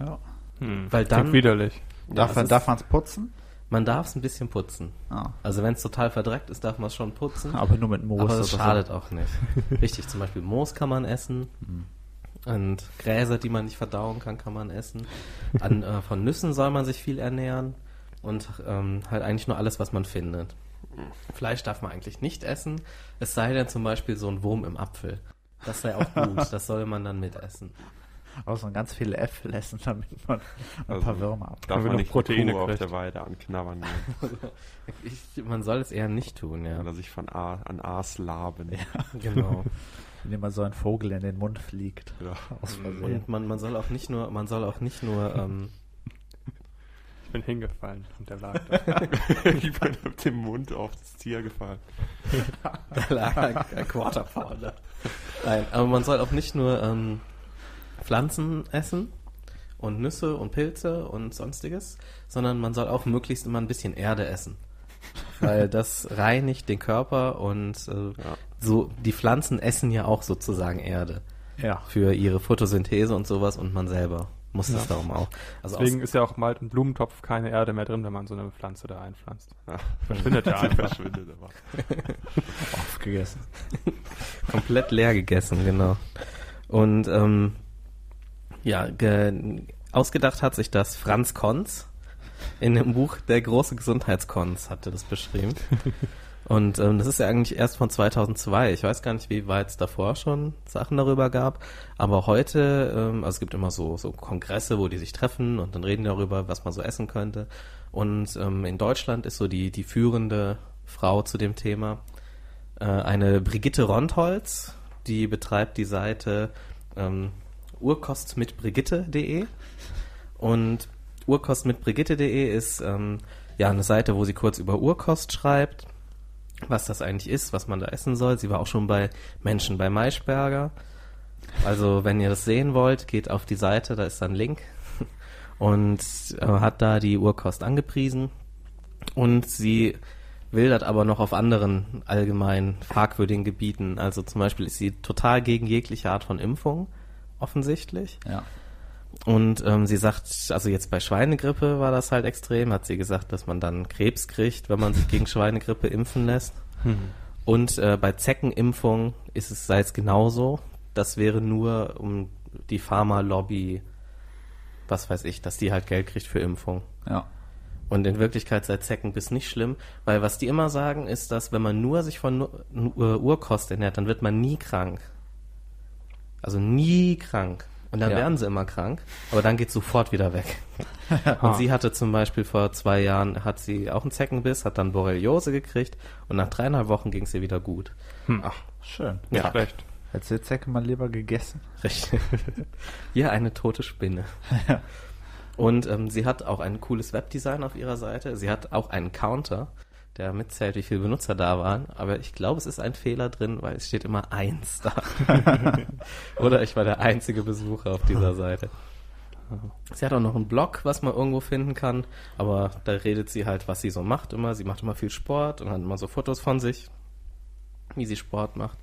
Ja. Hm. Weil Klingt dann- widerlich. Darf, es man, ist- darf man es putzen? man darf es ein bisschen putzen. Ah. Also wenn es total verdreckt ist, darf man es schon putzen. Aber nur mit Moos. aber oder es so. schadet auch nicht. Richtig, zum Beispiel Moos kann man essen. Und Gräser, die man nicht verdauen kann, kann man essen. An, äh, von Nüssen soll man sich viel ernähren. Und ähm, halt eigentlich nur alles, was man findet. Fleisch darf man eigentlich nicht essen. Es sei denn zum Beispiel so ein Wurm im Apfel. Das sei auch gut. das soll man dann mitessen. Aber so ganz viele Äpfel essen, damit man ein Also, paar Würmer ab. Darf man nicht Proteine eine Kuh auf der Weide anknabbern. Ich, man soll es eher nicht tun, ja. Oder sich von A, an Aas laben. Genau. Indem man so ein Vogel in den Mund fliegt. Ja. Aus Versehen. Und man, man soll auch nicht nur, man soll auch nicht nur, ähm, bin hingefallen und der lag da. ich bin mit dem Mund auf das Tier gefallen. da lag ein Quarter Pounder. Nein, aber man soll auch nicht nur ähm, Pflanzen essen und Nüsse und Pilze und sonstiges, sondern man soll auch möglichst immer ein bisschen Erde essen. Weil das reinigt den Körper und äh, Ja. so die Pflanzen essen ja auch sozusagen Erde Ja. für ihre Photosynthese und sowas und man selber muss das darum auch. Also Deswegen ist ja auch mal im Blumentopf keine Erde mehr drin, wenn man so eine Pflanze da einpflanzt. Ja. Verschwindet ja einfach. verschwindet aber. Aufgegessen. komplett leer gegessen, genau. Und ähm, ja, ge ausgedacht hat sich das Franz Konz in dem Buch Der große Gesundheitskonz hatte das beschrieben. Und ähm, das ist ja eigentlich erst von 2002. Ich weiß gar nicht, wie weit es davor schon Sachen darüber gab. Aber heute, ähm, also es gibt immer so, so Kongresse, wo die sich treffen und dann reden die darüber, was man so essen könnte. Und ähm, in Deutschland ist so die, die führende Frau zu dem Thema äh, eine Brigitte Rondholz, die betreibt die Seite ähm, urkostmitbrigitte.de und urkostmitbrigitte.de ist ähm, ja eine Seite, wo sie kurz über Urkost schreibt, was das eigentlich ist, was man da essen soll. Sie war auch schon bei Menschen bei Maischberger. Also wenn ihr das sehen wollt, geht auf die Seite, da ist ein Link und äh, hat da die Urkost angepriesen und sie wildert aber noch auf anderen allgemein fragwürdigen Gebieten. Also zum Beispiel ist sie total gegen jegliche Art von Impfung, offensichtlich. Ja. Und ähm, sie sagt, also jetzt bei Schweinegrippe war das halt extrem, hat sie gesagt, dass man dann Krebs kriegt, wenn man sich gegen Schweinegrippe impfen lässt. Und äh, bei Zeckenimpfung ist es, sei es genauso. Das wäre nur um die Pharma-Lobby, was weiß ich, dass die halt Geld kriegt für Impfung. Ja. Und in Wirklichkeit sei Zeckenbiss nicht schlimm, weil was die immer sagen, ist, dass wenn man nur sich von nur Urkost ernährt, dann wird man nie krank. Also nie krank. Und dann Ja. werden sie immer krank, aber dann geht sofort wieder weg. Und sie hatte zum Beispiel vor zwei Jahren, hat sie auch einen Zeckenbiss, hat dann Borreliose gekriegt und nach dreieinhalb Wochen ging es ihr wieder gut. Ach, schön. Nicht Ja. schlecht. Hättest du die Zecke mal lieber gegessen? Richtig. ja, eine tote Spinne. Und ähm, sie hat auch ein cooles Webdesign auf ihrer Seite. Sie hat auch einen Counter, der mitzählt, wie viele Benutzer da waren. Aber ich glaube, es ist ein Fehler drin, weil es steht immer eins da. Oder ich war der einzige Besucher auf dieser Seite. Sie hat auch noch einen Blog, was man irgendwo finden kann, aber da redet sie halt, was sie so macht immer. Sie macht immer viel Sport und hat immer so Fotos von sich, wie sie Sport macht.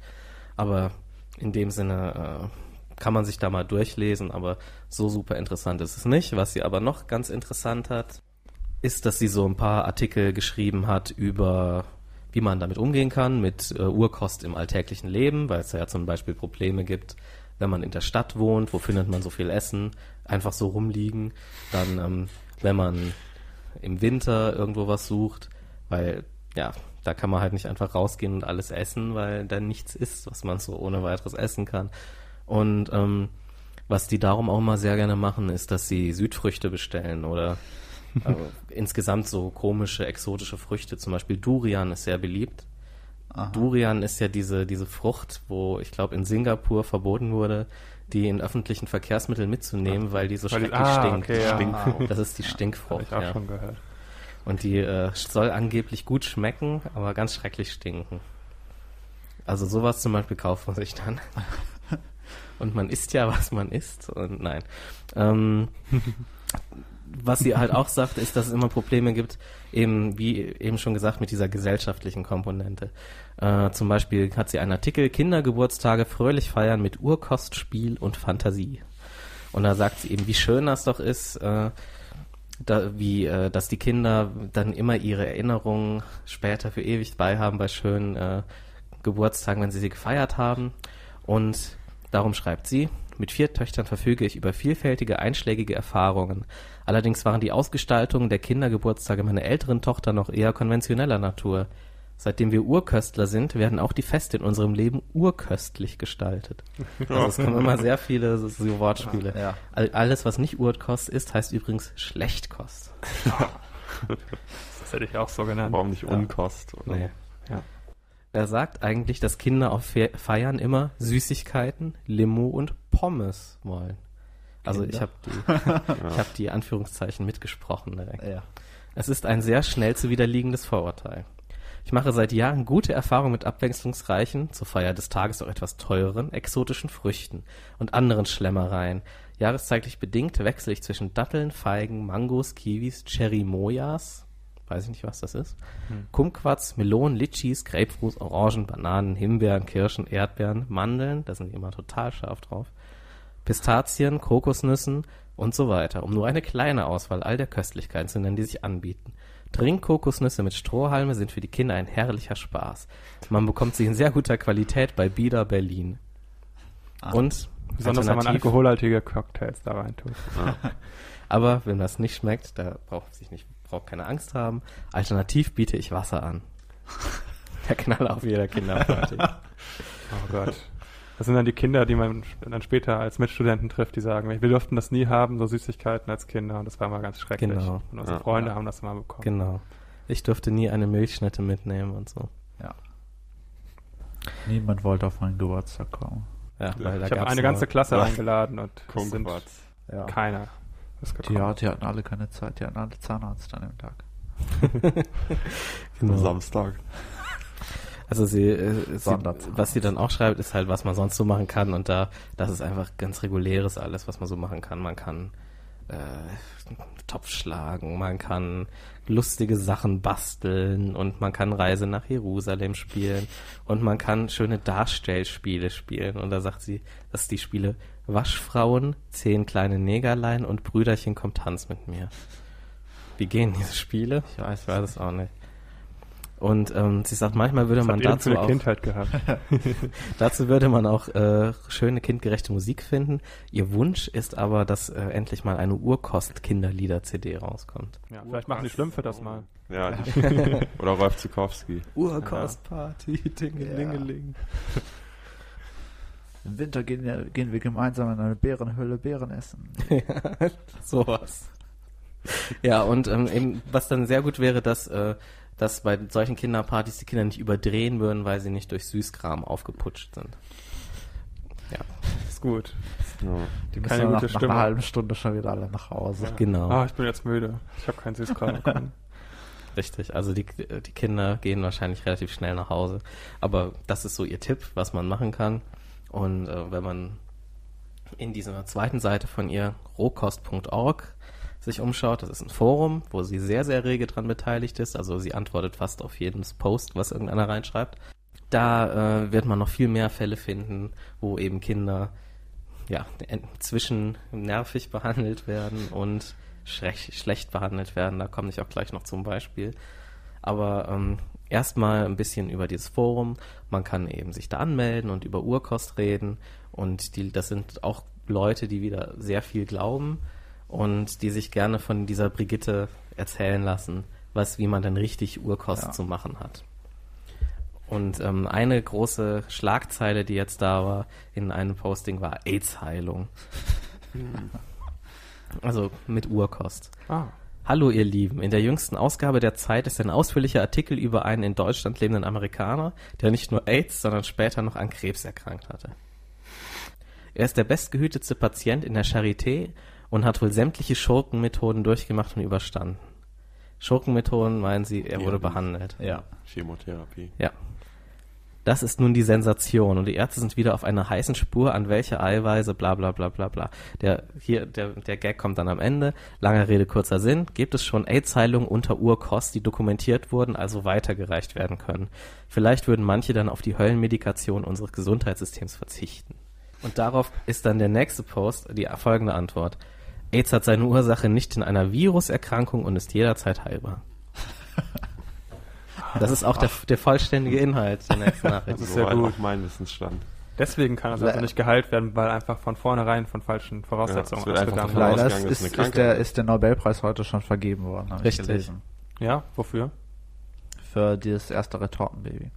Aber in dem Sinne äh, kann man sich da mal durchlesen, aber so super interessant ist es nicht. Was sie aber noch ganz interessant hat, ist, dass sie so ein paar Artikel geschrieben hat über, wie man damit umgehen kann, mit äh, Urkost im alltäglichen Leben, weil es ja zum Beispiel Probleme gibt, wenn man in der Stadt wohnt, wo findet man so viel Essen, einfach so rumliegen. Dann, ähm, wenn man im Winter irgendwo was sucht, weil, ja, da kann man halt nicht einfach rausgehen und alles essen, weil da nichts ist, was man so ohne weiteres essen kann. Und ähm, was die darum auch mal sehr gerne machen, ist, dass sie Südfrüchte bestellen oder insgesamt so komische, exotische Früchte. Zum Beispiel Durian ist sehr beliebt. Durian ist ja diese, diese Frucht, wo ich glaube in Singapur verboten wurde, die in öffentlichen Verkehrsmitteln mitzunehmen, weil die so schrecklich ah, stinkt. okay, ja. Stink- Ah. Das ist die Stinkfrucht. ich auch ja. schon gehört. Und die äh, soll angeblich gut schmecken, aber ganz schrecklich stinken. Also sowas zum Beispiel kauft man sich dann. Und man isst ja, was man isst. Und nein. Ähm, was sie halt auch sagt, ist, dass es immer Probleme gibt, eben wie eben schon gesagt, mit dieser gesellschaftlichen Komponente. Äh, zum Beispiel hat sie einen Artikel Kindergeburtstage fröhlich feiern mit Urkost, Spiel und Fantasie. Und da sagt sie eben, wie schön das doch ist, äh, da, wie, äh, dass die Kinder dann immer ihre Erinnerungen später für ewig beihaben bei schönen äh, Geburtstagen, wenn sie sie gefeiert haben. Und darum schreibt sie, mit vier Töchtern verfüge ich über vielfältige einschlägige Erfahrungen. Allerdings waren die Ausgestaltungen der Kindergeburtstage meiner älteren Tochter noch eher konventioneller Natur. Seitdem wir Urköstler sind, werden auch die Feste in unserem Leben urköstlich gestaltet. Also es kommen immer sehr viele so, so Wortspiele. Ja. All, alles, was nicht Urkost ist, heißt übrigens Schlechtkost. Das hätte ich auch so genannt. Warum nicht Unkost? Oder? Nee. Ja. Er sagt eigentlich, dass Kinder auf Fe Feiern immer Süßigkeiten, Limo und Pommes wollen. Also ich Kinder? habe die, ich hab die Anführungszeichen mitgesprochen direkt. Ja. Es ist ein sehr schnell zu widerliegendes Vorurteil. Ich mache seit Jahren gute Erfahrungen mit abwechslungsreichen, zur Feier des Tages auch etwas teureren, exotischen Früchten und anderen Schlemmereien. Jahreszeitlich bedingt wechsle ich zwischen Datteln, Feigen, Mangos, Kiwis, Cherimoyas, weiß ich nicht, was das ist, Kumquats, Melonen, Litchis, Grapefruits, Orangen, Bananen, Himbeeren, Kirschen, Erdbeeren, Mandeln, da sind die immer total scharf drauf, Pistazien, Kokosnüssen und so weiter, um nur eine kleine Auswahl all der Köstlichkeiten zu nennen, die sich anbieten. Trinkkokosnüsse mit Strohhalme sind für die Kinder ein herrlicher Spaß. Man bekommt sie in sehr guter Qualität bei Bieder Berlin. Ah. Und Besonders wenn man alkoholhaltige Cocktails da rein tut. aber wenn das nicht schmeckt, da braucht sich nicht, braucht keine Angst haben. Alternativ biete ich Wasser an. Der Knaller auf jeder Kinderparty. Oh Gott. Das sind dann die Kinder, die man dann später als Mitstudenten trifft, die sagen, wir durften das nie haben, so Süßigkeiten als Kinder. Und das war mal ganz schrecklich. Genau. Und unsere Ja. Freunde Ja. haben das mal bekommen. genau. Ich durfte nie eine Milchschnitte mitnehmen und so. ja. Niemand wollte auf meinen Geburtstag kommen. Ja, weil Ich habe eine ganze Klasse Ja. eingeladen und es sind. Ja. keiner ja, die hatten alle keine Zeit, die hatten alle Zahnarzt an dem Tag. Genau. Samstag. Also sie, äh, sie was sie dann auch schreibt, ist halt, was man sonst so machen kann und da, das ist einfach ganz reguläres alles, was man so machen kann. Man kann äh, Topf schlagen, man kann lustige Sachen basteln und man kann Reise nach Jerusalem spielen und man kann schöne Darstellspiele spielen. Und da sagt sie, dass die Spiele Waschfrauen, zehn kleine Negerlein und Brüderchen kommt Tanz mit mir. Wie gehen diese Spiele? Ich weiß Ich weiß es auch nicht. Und ähm, sie sagt, manchmal würde Was man dazu für eine auch, Kindheit gehabt? dazu würde man auch äh, schöne kindgerechte Musik finden. Ihr Wunsch ist aber, dass äh, endlich mal eine Urkost-Kinderlieder-CD rauskommt. Ja, vielleicht machen die Schlümpfe das mal. Ja, die, oder Rolf Zukowski. Urkostparty, Dingelingeling. Im Winter gehen, wir- gehen wir gemeinsam in eine Bärenhöhle Beeren essen. Sowas. Ja, und ähm, eben, was dann sehr gut wäre, dass, äh, dass bei solchen Kinderpartys die Kinder nicht überdrehen würden, weil sie nicht durch Süßkram aufgeputscht sind. Ja, Ist gut. Ja. Die müssen Keine gute nach, nach Stimmung. einer halben Stunde schon wieder alle nach Hause. genau. Ah, ich bin jetzt müde. Ich habe keinen Süßkram bekommen. Richtig, also die, die Kinder gehen wahrscheinlich relativ schnell nach Hause. Aber das ist so ihr Tipp, was man machen kann. Und äh, wenn man in dieser zweiten Seite von ihr, rohkost.org, sich umschaut, das ist ein Forum, wo sie sehr, sehr rege dran beteiligt ist. Also sie antwortet fast auf jeden Post, was irgendeiner reinschreibt. Da äh, wird man noch viel mehr Fälle finden, wo eben Kinder ja, zwischen nervig behandelt werden und schlecht, schlecht behandelt werden. Da komme ich auch gleich noch zum Beispiel. Aber ähm, erstmal ein bisschen über dieses Forum. Man kann eben sich da anmelden und über Urkost reden. Und die, das sind auch Leute, die wieder sehr viel glauben und die sich gerne von dieser Brigitte erzählen lassen, was, wie man dann richtig Urkost Ja. zu machen hat. Und ähm, eine große Schlagzeile, die jetzt da war in einem Posting, war AIDS-Heilung. also mit Urkost. Ah, Hallo ihr Lieben, in der jüngsten Ausgabe der Zeit ist ein ausführlicher Artikel über einen in Deutschland lebenden Amerikaner, der nicht nur AIDS, sondern später noch an Krebs erkrankt hatte. Er ist der bestgehütetste Patient in der Charité und hat wohl sämtliche Schurkenmethoden durchgemacht und überstanden. Schurkenmethoden meinen sie, er wurde Ja. behandelt. Ja. Chemotherapie. Ja. Das ist nun die Sensation und die Ärzte sind wieder auf einer heißen Spur, an welche Eiweiße, bla bla bla bla bla. Der, hier, der, der Gag kommt dann am Ende. Lange Rede, kurzer Sinn. Gibt es schon AIDS-Heilungen unter Urkost, die dokumentiert wurden, also weitergereicht werden können. Vielleicht würden manche dann auf die Höllenmedikation unseres Gesundheitssystems verzichten. Und darauf ist dann der nächste Post die folgende Antwort. AIDS hat seine Ursache nicht in einer Viruserkrankung und ist jederzeit heilbar. Das ist auch der, der vollständige Inhalt der nächsten Nachricht. Das ist weit gut. mein Wissensstand. deswegen kann es also nicht geheilt werden, weil einfach von vornherein von falschen Voraussetzungen Ja, ausgegangen wird. Leider ist, ist, eine ist, der, ist der Nobelpreis heute schon vergeben worden. Richtig. gelesen. Ja, wofür? Für dieses erste Retortenbaby.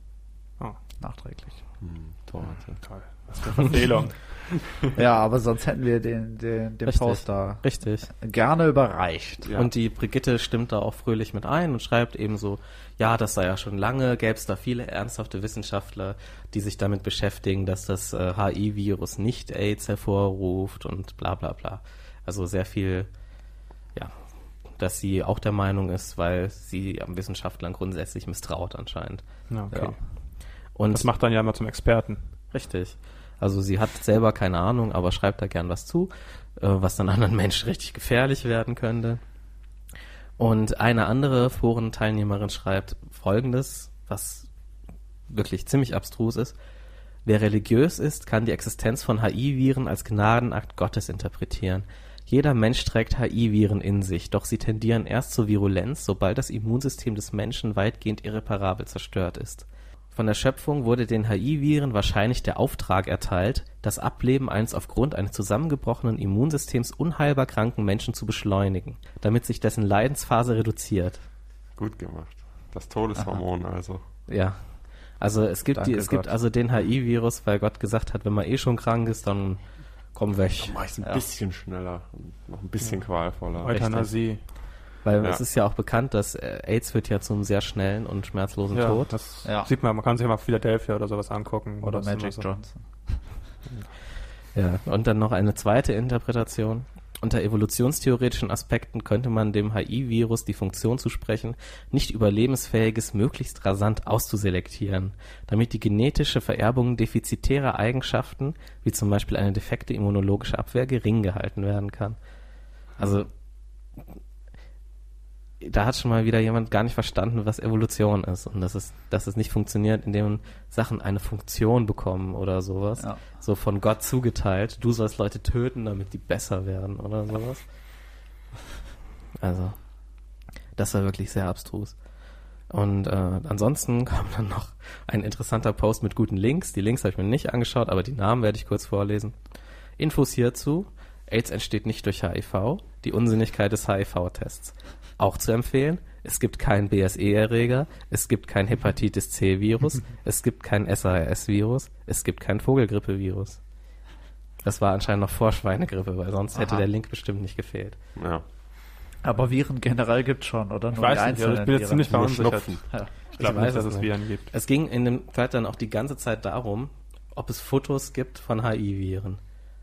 Oh, Nachträglich. Hm, Torte. toll. Was für eine Verfehlung. ja, aber sonst hätten wir den, den, den Richtig. Poster Richtig. gerne überreicht. Ja. Und die Brigitte stimmt da auch fröhlich mit ein und schreibt eben so, ja, das sei ja schon lange, gäbe es da viele ernsthafte Wissenschaftler, die sich damit beschäftigen, dass das äh, HI-Virus nicht AIDS hervorruft und bla bla bla. Also sehr viel, ja, dass sie auch der Meinung ist, weil sie am Wissenschaftlern grundsätzlich misstraut anscheinend. Ja, okay. Ja. Und Das macht dann ja immer zum Experten. Richtig. Also sie hat selber keine Ahnung, aber schreibt da gern was zu, äh, was dann anderen Menschen richtig gefährlich werden könnte. Und eine andere Forenteilnehmerin schreibt folgendes, was wirklich ziemlich abstrus ist. Wer religiös ist, kann die Existenz von HI-Viren als Gnadenakt Gottes interpretieren. Jeder Mensch trägt HI-Viren in sich, doch sie tendieren erst zur Virulenz, sobald das Immunsystem des Menschen weitgehend irreparabel zerstört ist. Von der Schöpfung wurde den HI-Viren wahrscheinlich der Auftrag erteilt, das Ableben eines aufgrund eines zusammengebrochenen Immunsystems unheilbar kranken Menschen zu beschleunigen, damit sich dessen Leidensphase reduziert. Gut gemacht. Das Todeshormon also. Ja. Also es gibt die, Danke es gibt Gott. also den HI-Virus, weil Gott gesagt hat, wenn man eh schon krank ist, dann komm weg. Mach ich ein Ja. bisschen schneller und noch ein bisschen qualvoller. Euthanasie. Weil Ja. es ist ja auch bekannt, dass äh, AIDS führt ja zum sehr schnellen und schmerzlosen Ja, Tod. das Ja. sieht man. Man kann sich ja mal Philadelphia oder sowas angucken. Oder ist Magic so. Johnson. Ja, und dann noch eine zweite Interpretation. Unter evolutionstheoretischen Aspekten könnte man dem HI-Virus die Funktion zusprechen, nicht überlebensfähiges möglichst rasant auszuselektieren, damit die genetische Vererbung defizitärer Eigenschaften, wie zum Beispiel eine defekte immunologische Abwehr, gering gehalten werden kann. Also da hat schon mal wieder jemand gar nicht verstanden, was Evolution ist und dass es, dass es nicht funktioniert, indem Sachen eine Funktion bekommen oder sowas. Ja. So von Gott zugeteilt. Du sollst Leute töten, damit die besser werden oder sowas. Also, das war wirklich sehr abstrus. Und äh, ansonsten kam dann noch ein interessanter Post mit guten Links. Die Links habe ich mir nicht angeschaut, aber die Namen werde ich kurz vorlesen. Infos hierzu. AIDS entsteht nicht durch HIV. Die Unsinnigkeit des HIV-Tests. Auch zu empfehlen. Es gibt keinen BSE-Erreger. Es gibt kein Hepatitis C-Virus. es gibt kein SARS-Virus. Es gibt kein Vogelgrippe-Virus. Das war anscheinend noch vor Schweinegrippe, weil sonst hätte Aha. der Link bestimmt nicht gefehlt. Ja. Aber Viren generell gibt's schon, oder? Ich Nur die weiß nicht, also ich bin jetzt Viren. ziemlich verunsichert. Ja. Ich glaube Ich nicht, weiß dass es es nicht. Viren gibt. Es ging in dem Thread dann auch die ganze Zeit darum, ob es Fotos gibt von HI-Viren.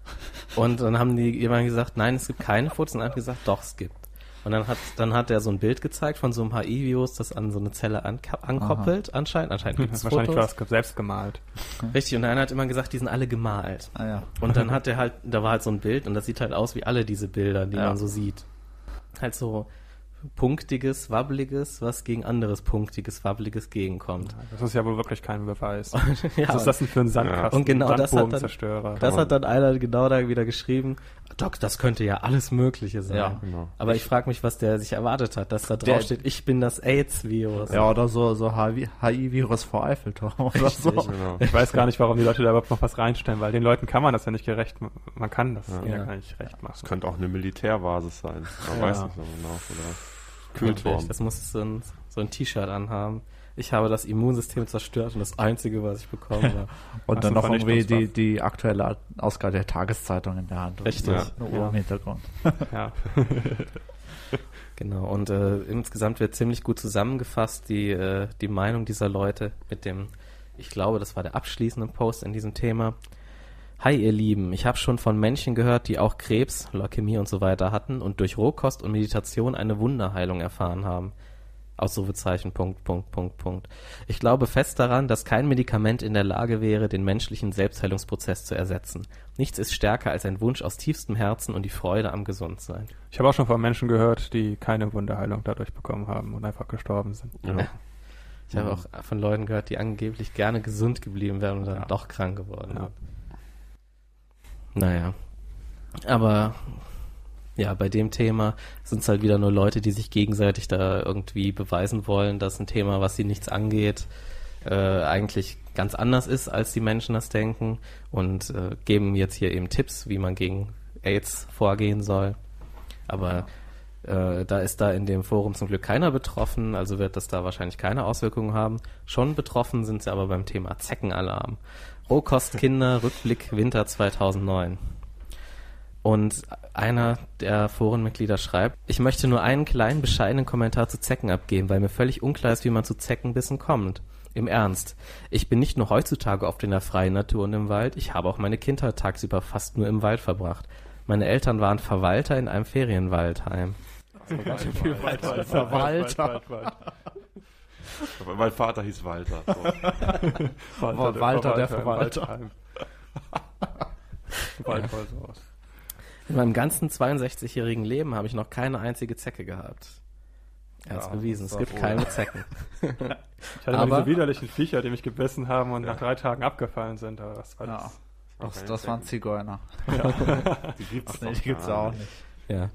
Und dann haben die jemand gesagt, nein, es gibt keine Fotos. Und dann hat gesagt, doch, es gibt. Und dann hat, dann hat er so ein Bild gezeigt von so einem HI-Virus, das an so eine Zelle ankoppelt, anscheinend. Anscheinend gibt es Wahrscheinlich war Fotos. es selbst gemalt. Richtig, und einer hat immer gesagt, die sind alle gemalt. Ah, ja. Und dann hat er halt, da war halt so ein Bild und das sieht halt aus wie alle diese Bilder, die Ja. man so sieht. Halt so punktiges, wabbeliges, was gegen anderes punktiges, wabbeliges gegenkommt. Das ist ja wohl wirklich kein Beweis. ja, Was ist das denn für ein Sandkasten? Und genau das hat dann-. Das hat dann einer genau da wieder geschrieben, Doc, das könnte ja alles Mögliche sein. Ja, genau. Aber ich frage mich, was der sich erwartet hat, dass da Der- drauf steht, ich bin das AIDS-Virus. Ja, oder so, so HI-Virus vor Eiffelturm oder so. Genau. Ich weiß gar nicht, warum die Leute da überhaupt noch was reinstellen, weil den Leuten kann man das ja nicht gerecht, man kann das Ja. ja, gar nicht recht Das machen. könnte auch eine Militärbasis sein. Man Ja. weiß nicht so genau. Oder Kühlturm. Das muss so ein, so ein T-Shirt anhaben. Ich habe das Immunsystem zerstört und das Einzige, was ich bekommen habe. Und dann du noch irgendwie die, die aktuelle Ausgabe der Tageszeitung in der Hand. Richtig. Ja. Eine Uhr im Hintergrund. Ja. Genau, und äh, insgesamt wird ziemlich gut zusammengefasst die, äh, die Meinung dieser Leute mit dem, ich glaube, das war der abschließende Post in diesem Thema. Hi ihr Lieben, ich habe schon von Menschen gehört, die auch Krebs, Leukämie und so weiter hatten und durch Rohkost und Meditation eine Wunderheilung erfahren haben. Ausrufezeichen, Punkt, Punkt, Punkt, Punkt. Ich glaube fest daran, dass kein Medikament in der Lage wäre, den menschlichen Selbstheilungsprozess zu ersetzen. Nichts ist stärker als ein Wunsch aus tiefstem Herzen und die Freude am Gesundsein. Ich habe auch schon von Menschen gehört, die keine Wunderheilung dadurch bekommen haben und einfach gestorben sind. Ja. Ich habe auch von Leuten gehört, die angeblich gerne gesund geblieben wären und dann Ja. doch krank geworden Ja. Naja. Aber ja, bei dem Thema sind es halt wieder nur Leute, die sich gegenseitig da irgendwie beweisen wollen, dass ein Thema, was sie nichts angeht, äh, eigentlich ganz anders ist, als die Menschen das denken und äh, geben jetzt hier eben Tipps, wie man gegen AIDS vorgehen soll. Aber äh, da ist da in dem Forum zum Glück keiner betroffen, also wird das da wahrscheinlich keine Auswirkungen haben. Schon betroffen sind sie aber beim Thema Zeckenalarm. Rohkostkinder, Rückblick Winter 2009. Und einer der Forenmitglieder schreibt, ich möchte nur einen kleinen bescheidenen Kommentar zu Zecken abgeben, weil mir völlig unklar ist, wie man zu Zeckenbissen kommt. Im Ernst. Ich bin nicht nur heutzutage oft in der freien Natur und im Wald, ich habe auch meine Kindheit tagsüber fast nur im Wald verbracht. Meine Eltern waren Verwalter in einem Ferienwaldheim. Verwalter. Aber Mein Vater hieß Walter. So. Walter, Walter der Verwalter. So aus. In meinem ganzen 62-jährigen Leben habe ich noch keine einzige Zecke gehabt. Er hat Ja, bewiesen, es gibt wohl. keine Zecken. Ich hatte Aber- mal diese widerlichen Viecher, die mich gebissen haben und nach drei Tagen abgefallen sind. Aber das war Ja, das. das, das waren Zigeuner. Die gibt's Nee, doch die gibt's auch nicht. nicht. Ja.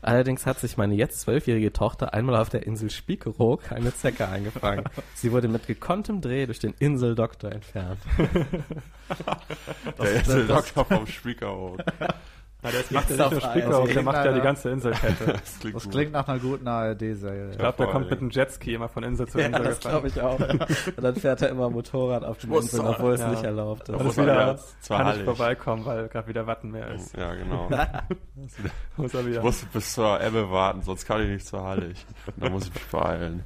Allerdings hat sich meine jetzt zwölfjährige Tochter einmal auf der Insel Spiekeroog eine Zecke eingefangen. Sie wurde mit gekonntem Dreh durch den Inseldoktor entfernt. Der ist der Doktor vom Spiekerhof. Na, der macht ja nicht nur auf der macht ja die ganze Inselkette. Das klingt, Das gut. klingt nach einer guten ARD-Serie. Ich glaube, der kommt mit einem Jetski immer von Insel zu Ja, Insel das glaube ich auch. Und dann fährt er immer Motorrad auf den Inseln, obwohl es Ja. nicht erlaubt ist. Er wieder, zur kann nicht Hallig. vorbeikommen, weil gerade wieder Wattenmeer ist. Ja, genau. Muss er wieder. Ich muss bis zur Ebbe warten, sonst kann ich nicht zur Hallig. Da muss ich mich beeilen.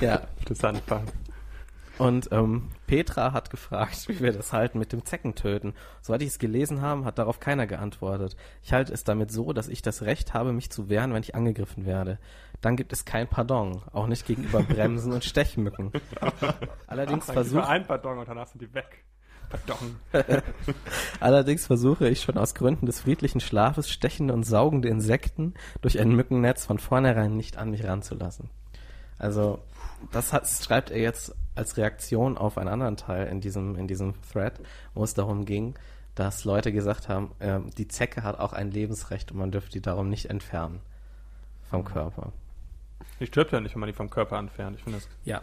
Ja. Die Sandbank. Und ähm, Petra hat gefragt, wie wir das halten mit dem Zeckentöten. Soweit ich es gelesen habe, hat darauf keiner geantwortet. Ich halte es damit so, dass ich das Recht habe, mich zu wehren, wenn ich angegriffen werde. Dann gibt es kein Pardon, auch nicht gegenüber Bremsen und Stechmücken. Allerdings versucht ein Pardon und danach sind die weg. Pardon. Allerdings versuche ich schon aus Gründen des friedlichen Schlafes stechende und saugende Insekten durch ein Mückennetz von vornherein nicht an mich ranzulassen. Also, das hat, schreibt er jetzt als Reaktion auf einen anderen Teil in diesem, in diesem Thread, wo es darum ging, dass Leute gesagt haben, äh, die Zecke hat auch ein Lebensrecht und man dürfte die darum nicht entfernen vom Körper. Die stirbt ja nicht, wenn man die vom Körper entfernt. Ich finde das. Ja.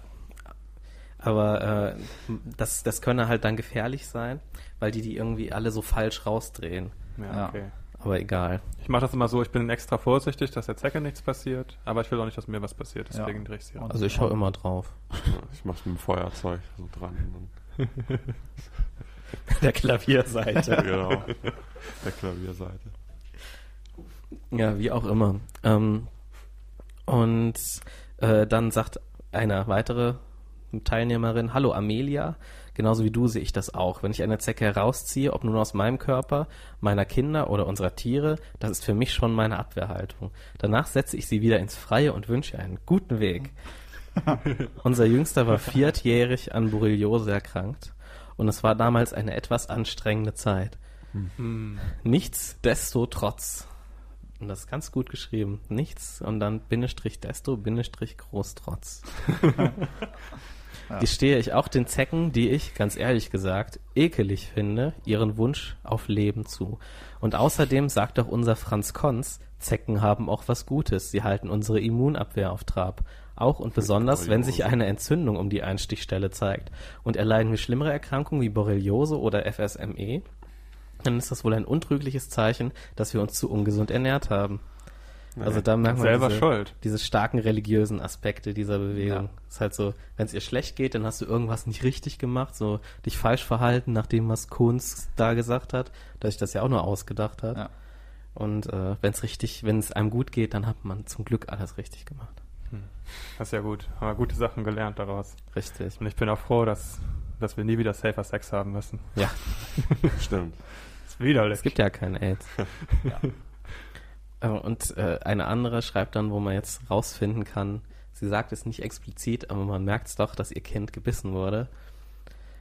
Aber äh, das, das könne halt dann gefährlich sein, weil die die irgendwie alle so falsch rausdrehen. Ja, Ja. okay. Aber egal. Ich mache das immer so, ich bin extra vorsichtig, dass der Zecke nichts passiert, aber ich will auch nicht, dass mir was passiert, deswegen Ja. drehe ich sie raus. Also ich hau immer drauf. Ich mach's mit dem Feuerzeug so dran. Der Klavierseite. genau. Der Klavierseite. ja, wie auch immer. Ähm, und äh, dann sagt eine weitere Teilnehmerin, hallo Amelia, genauso wie du sehe ich das auch. Wenn ich eine Zecke herausziehe, ob nun aus meinem Körper, meiner Kinder oder unserer Tiere, das ist für mich schon meine Abwehrhaltung. Danach setze ich sie wieder ins Freie und wünsche einen guten Weg. Unser Jüngster war viertjährig an Borreliose erkrankt und es war damals eine etwas anstrengende Zeit. Hm. Nichtsdestotrotz. Und das ist ganz gut geschrieben. Nichts und dann Bindestrich desto, Bindestrich Großtrotz. Ja. Gestehe ich auch den Zecken, die ich, ganz ehrlich gesagt, ekelig finde, ihren Wunsch auf Leben zu. Und außerdem sagt auch unser Franz Konz, Zecken haben auch was Gutes. Sie halten unsere Immunabwehr auf Trab. Auch und besonders, wenn sich eine Entzündung um die Einstichstelle zeigt. Und erleiden wir schlimmere Erkrankungen wie Borreliose oder FSME, dann ist das wohl ein untrügliches Zeichen, dass wir uns zu ungesund ernährt haben. Also da merkt man Selber diese, schuld. diese starken religiösen Aspekte dieser Bewegung. Ja. Ist halt so, wenn es ihr schlecht geht, dann hast du irgendwas nicht richtig gemacht, so dich falsch verhalten, nach dem, was Kunz da gesagt hat, dass ich das ja auch nur ausgedacht hat. Ja. Und äh, wenn es richtig, wenn es einem gut geht, dann hat man zum Glück alles richtig gemacht. Das ist ja gut. Haben wir gute Sachen gelernt daraus. Richtig. Und ich bin auch froh, dass, dass wir nie wieder safer Sex haben müssen. Ja, Stimmt. Das ist widerlich. es gibt ja keinen AIDS. Äh, Und äh, eine andere schreibt dann, wo man jetzt rausfinden kann, sie sagt es nicht explizit, aber man merkt es doch, dass ihr Kind gebissen wurde.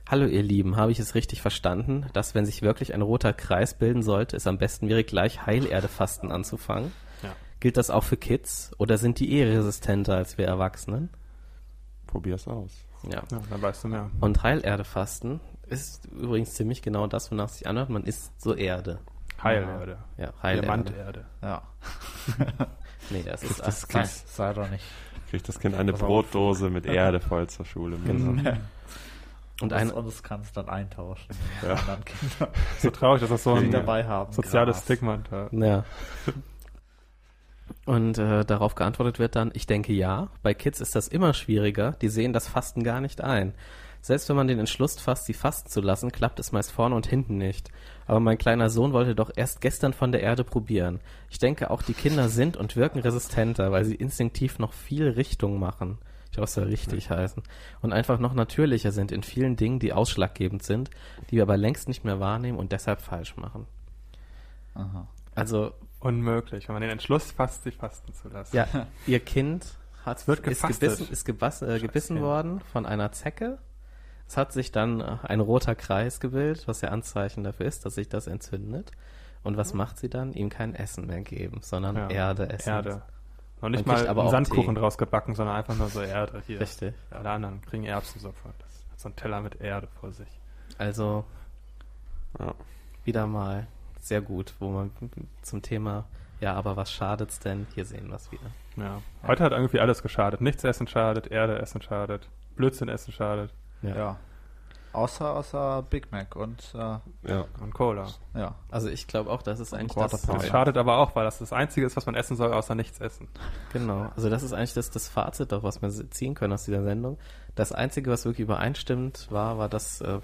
Hallo ihr Lieben, habe ich es richtig verstanden, dass wenn sich wirklich ein roter Kreis bilden sollte, es am besten wäre, gleich Heilerdefasten anzufangen? Ja. Gilt das auch für Kids oder sind die eh resistenter als wir Erwachsenen? Probier's aus. Ja. Ja, dann weißt du mehr. Und Heilerdefasten ist übrigens ziemlich genau das, wonach es sich anhört. Man isst so Erde. Heilerde. Ja, Heilerde. Diamanterde. Ja. Nee, das ist das das Kind- Sei doch nicht. Kriegt das Kind eine auf. Brotdose mit Erde voll zur Schule. Genau. Und Und, ein, und das kannst du dann eintauschen. Ja. anderen Kindern, So traurig, dass das so ein dabei haben. soziales Gras. Stigma hat. Ja. Und äh, darauf geantwortet wird dann, ich denke ja, bei Kids ist das immer schwieriger, die sehen das Fasten gar nicht ein. Selbst wenn man den Entschluss fasst, sie fasten zu lassen, klappt es meist vorne und hinten nicht. Aber mein kleiner Sohn wollte doch erst gestern von der Erde probieren. Ich denke, auch die Kinder sind und wirken resistenter, weil sie instinktiv noch viel Richtung machen. Ich glaube, es soll richtig heißen. Und einfach noch natürlicher sind in vielen Dingen, die ausschlaggebend sind, die wir aber längst nicht mehr wahrnehmen und deshalb falsch machen. Aha. Also Unmöglich, wenn man den Entschluss fasst, sie fasten zu lassen. Ja, ihr Kind hat, wird ist gefastet. gebissen, ist gebas, äh, gebissen worden von einer Zecke. Es hat sich dann äh, ein roter Kreis gebildet, was ja Anzeichen dafür ist, dass sich das entzündet. Und was macht sie dann? Ihm kein Essen mehr geben, sondern Ja. Erde essen. Erde. Noch nicht mal aber einen Sandkuchen Tee. draus gebacken, sondern einfach nur so Erde. Hier. Richtig. Alle anderen kriegen Erbsensuppe. Das hat so einen Teller mit Erde vor sich. Also Ja. wieder mal sehr gut, wo man zum Thema, ja, aber was schadet's denn? Hier sehen wir es wieder. Ja. Heute hat irgendwie alles geschadet. Nichts essen schadet, Erde essen schadet, Blödsinn essen schadet Ja. Außer, außer Big Mac und äh, Ja. und Cola. ja. Also ich glaube auch, das ist eigentlich Quarter das, Pounder. Das ja. schadet aber auch, weil das das Einzige ist, was man essen soll, außer nichts essen. Genau, also das ist eigentlich das, das Fazit, auch was wir ziehen können aus dieser Sendung. Das Einzige, was wirklich übereinstimmt war, war, dass äh,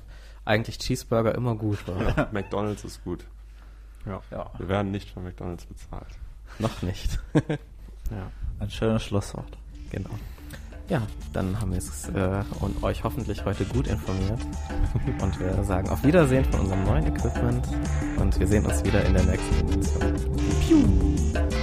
eigentlich Cheeseburger immer gut war. McDonalds ist gut. ja. Wir werden nicht von McDonalds bezahlt. Noch nicht. Ja. Ein schönes Schlusswort. genau. Ja, dann haben wir es äh, und euch hoffentlich heute gut informiert. Und wir sagen auf Wiedersehen von unserem neuen Equipment. Und wir sehen uns wieder in der nächsten Edition.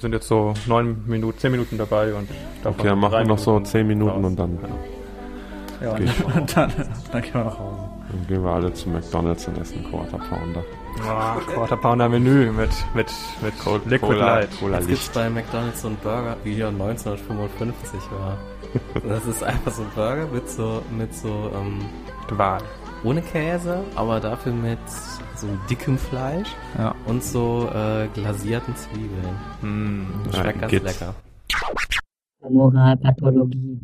Wir sind jetzt so neun Minuten, zehn Minuten dabei und davon Okay, dann machen wir noch so zehn Minuten raus. und dann, Ja, Geht. und dann, dann gehen wir nach Hause. dann gehen wir alle zu McDonalds und essen Quarter Pounder. Ah, Quarter Pounder Menü mit, mit, mit Liquid Cola, Light. Cola Jetzt gibt's Licht. bei McDonalds so einen Burger, wie hier 1955 war. Das ist einfach so ein Burger mit so, mit so, ähm, Qual. Ohne Käse, aber dafür mit so dickem Fleisch Ja. und so äh, glasierten Zwiebeln. Mm. Das Ja, schmeckt ganz geht's. lecker. Moralpathologie.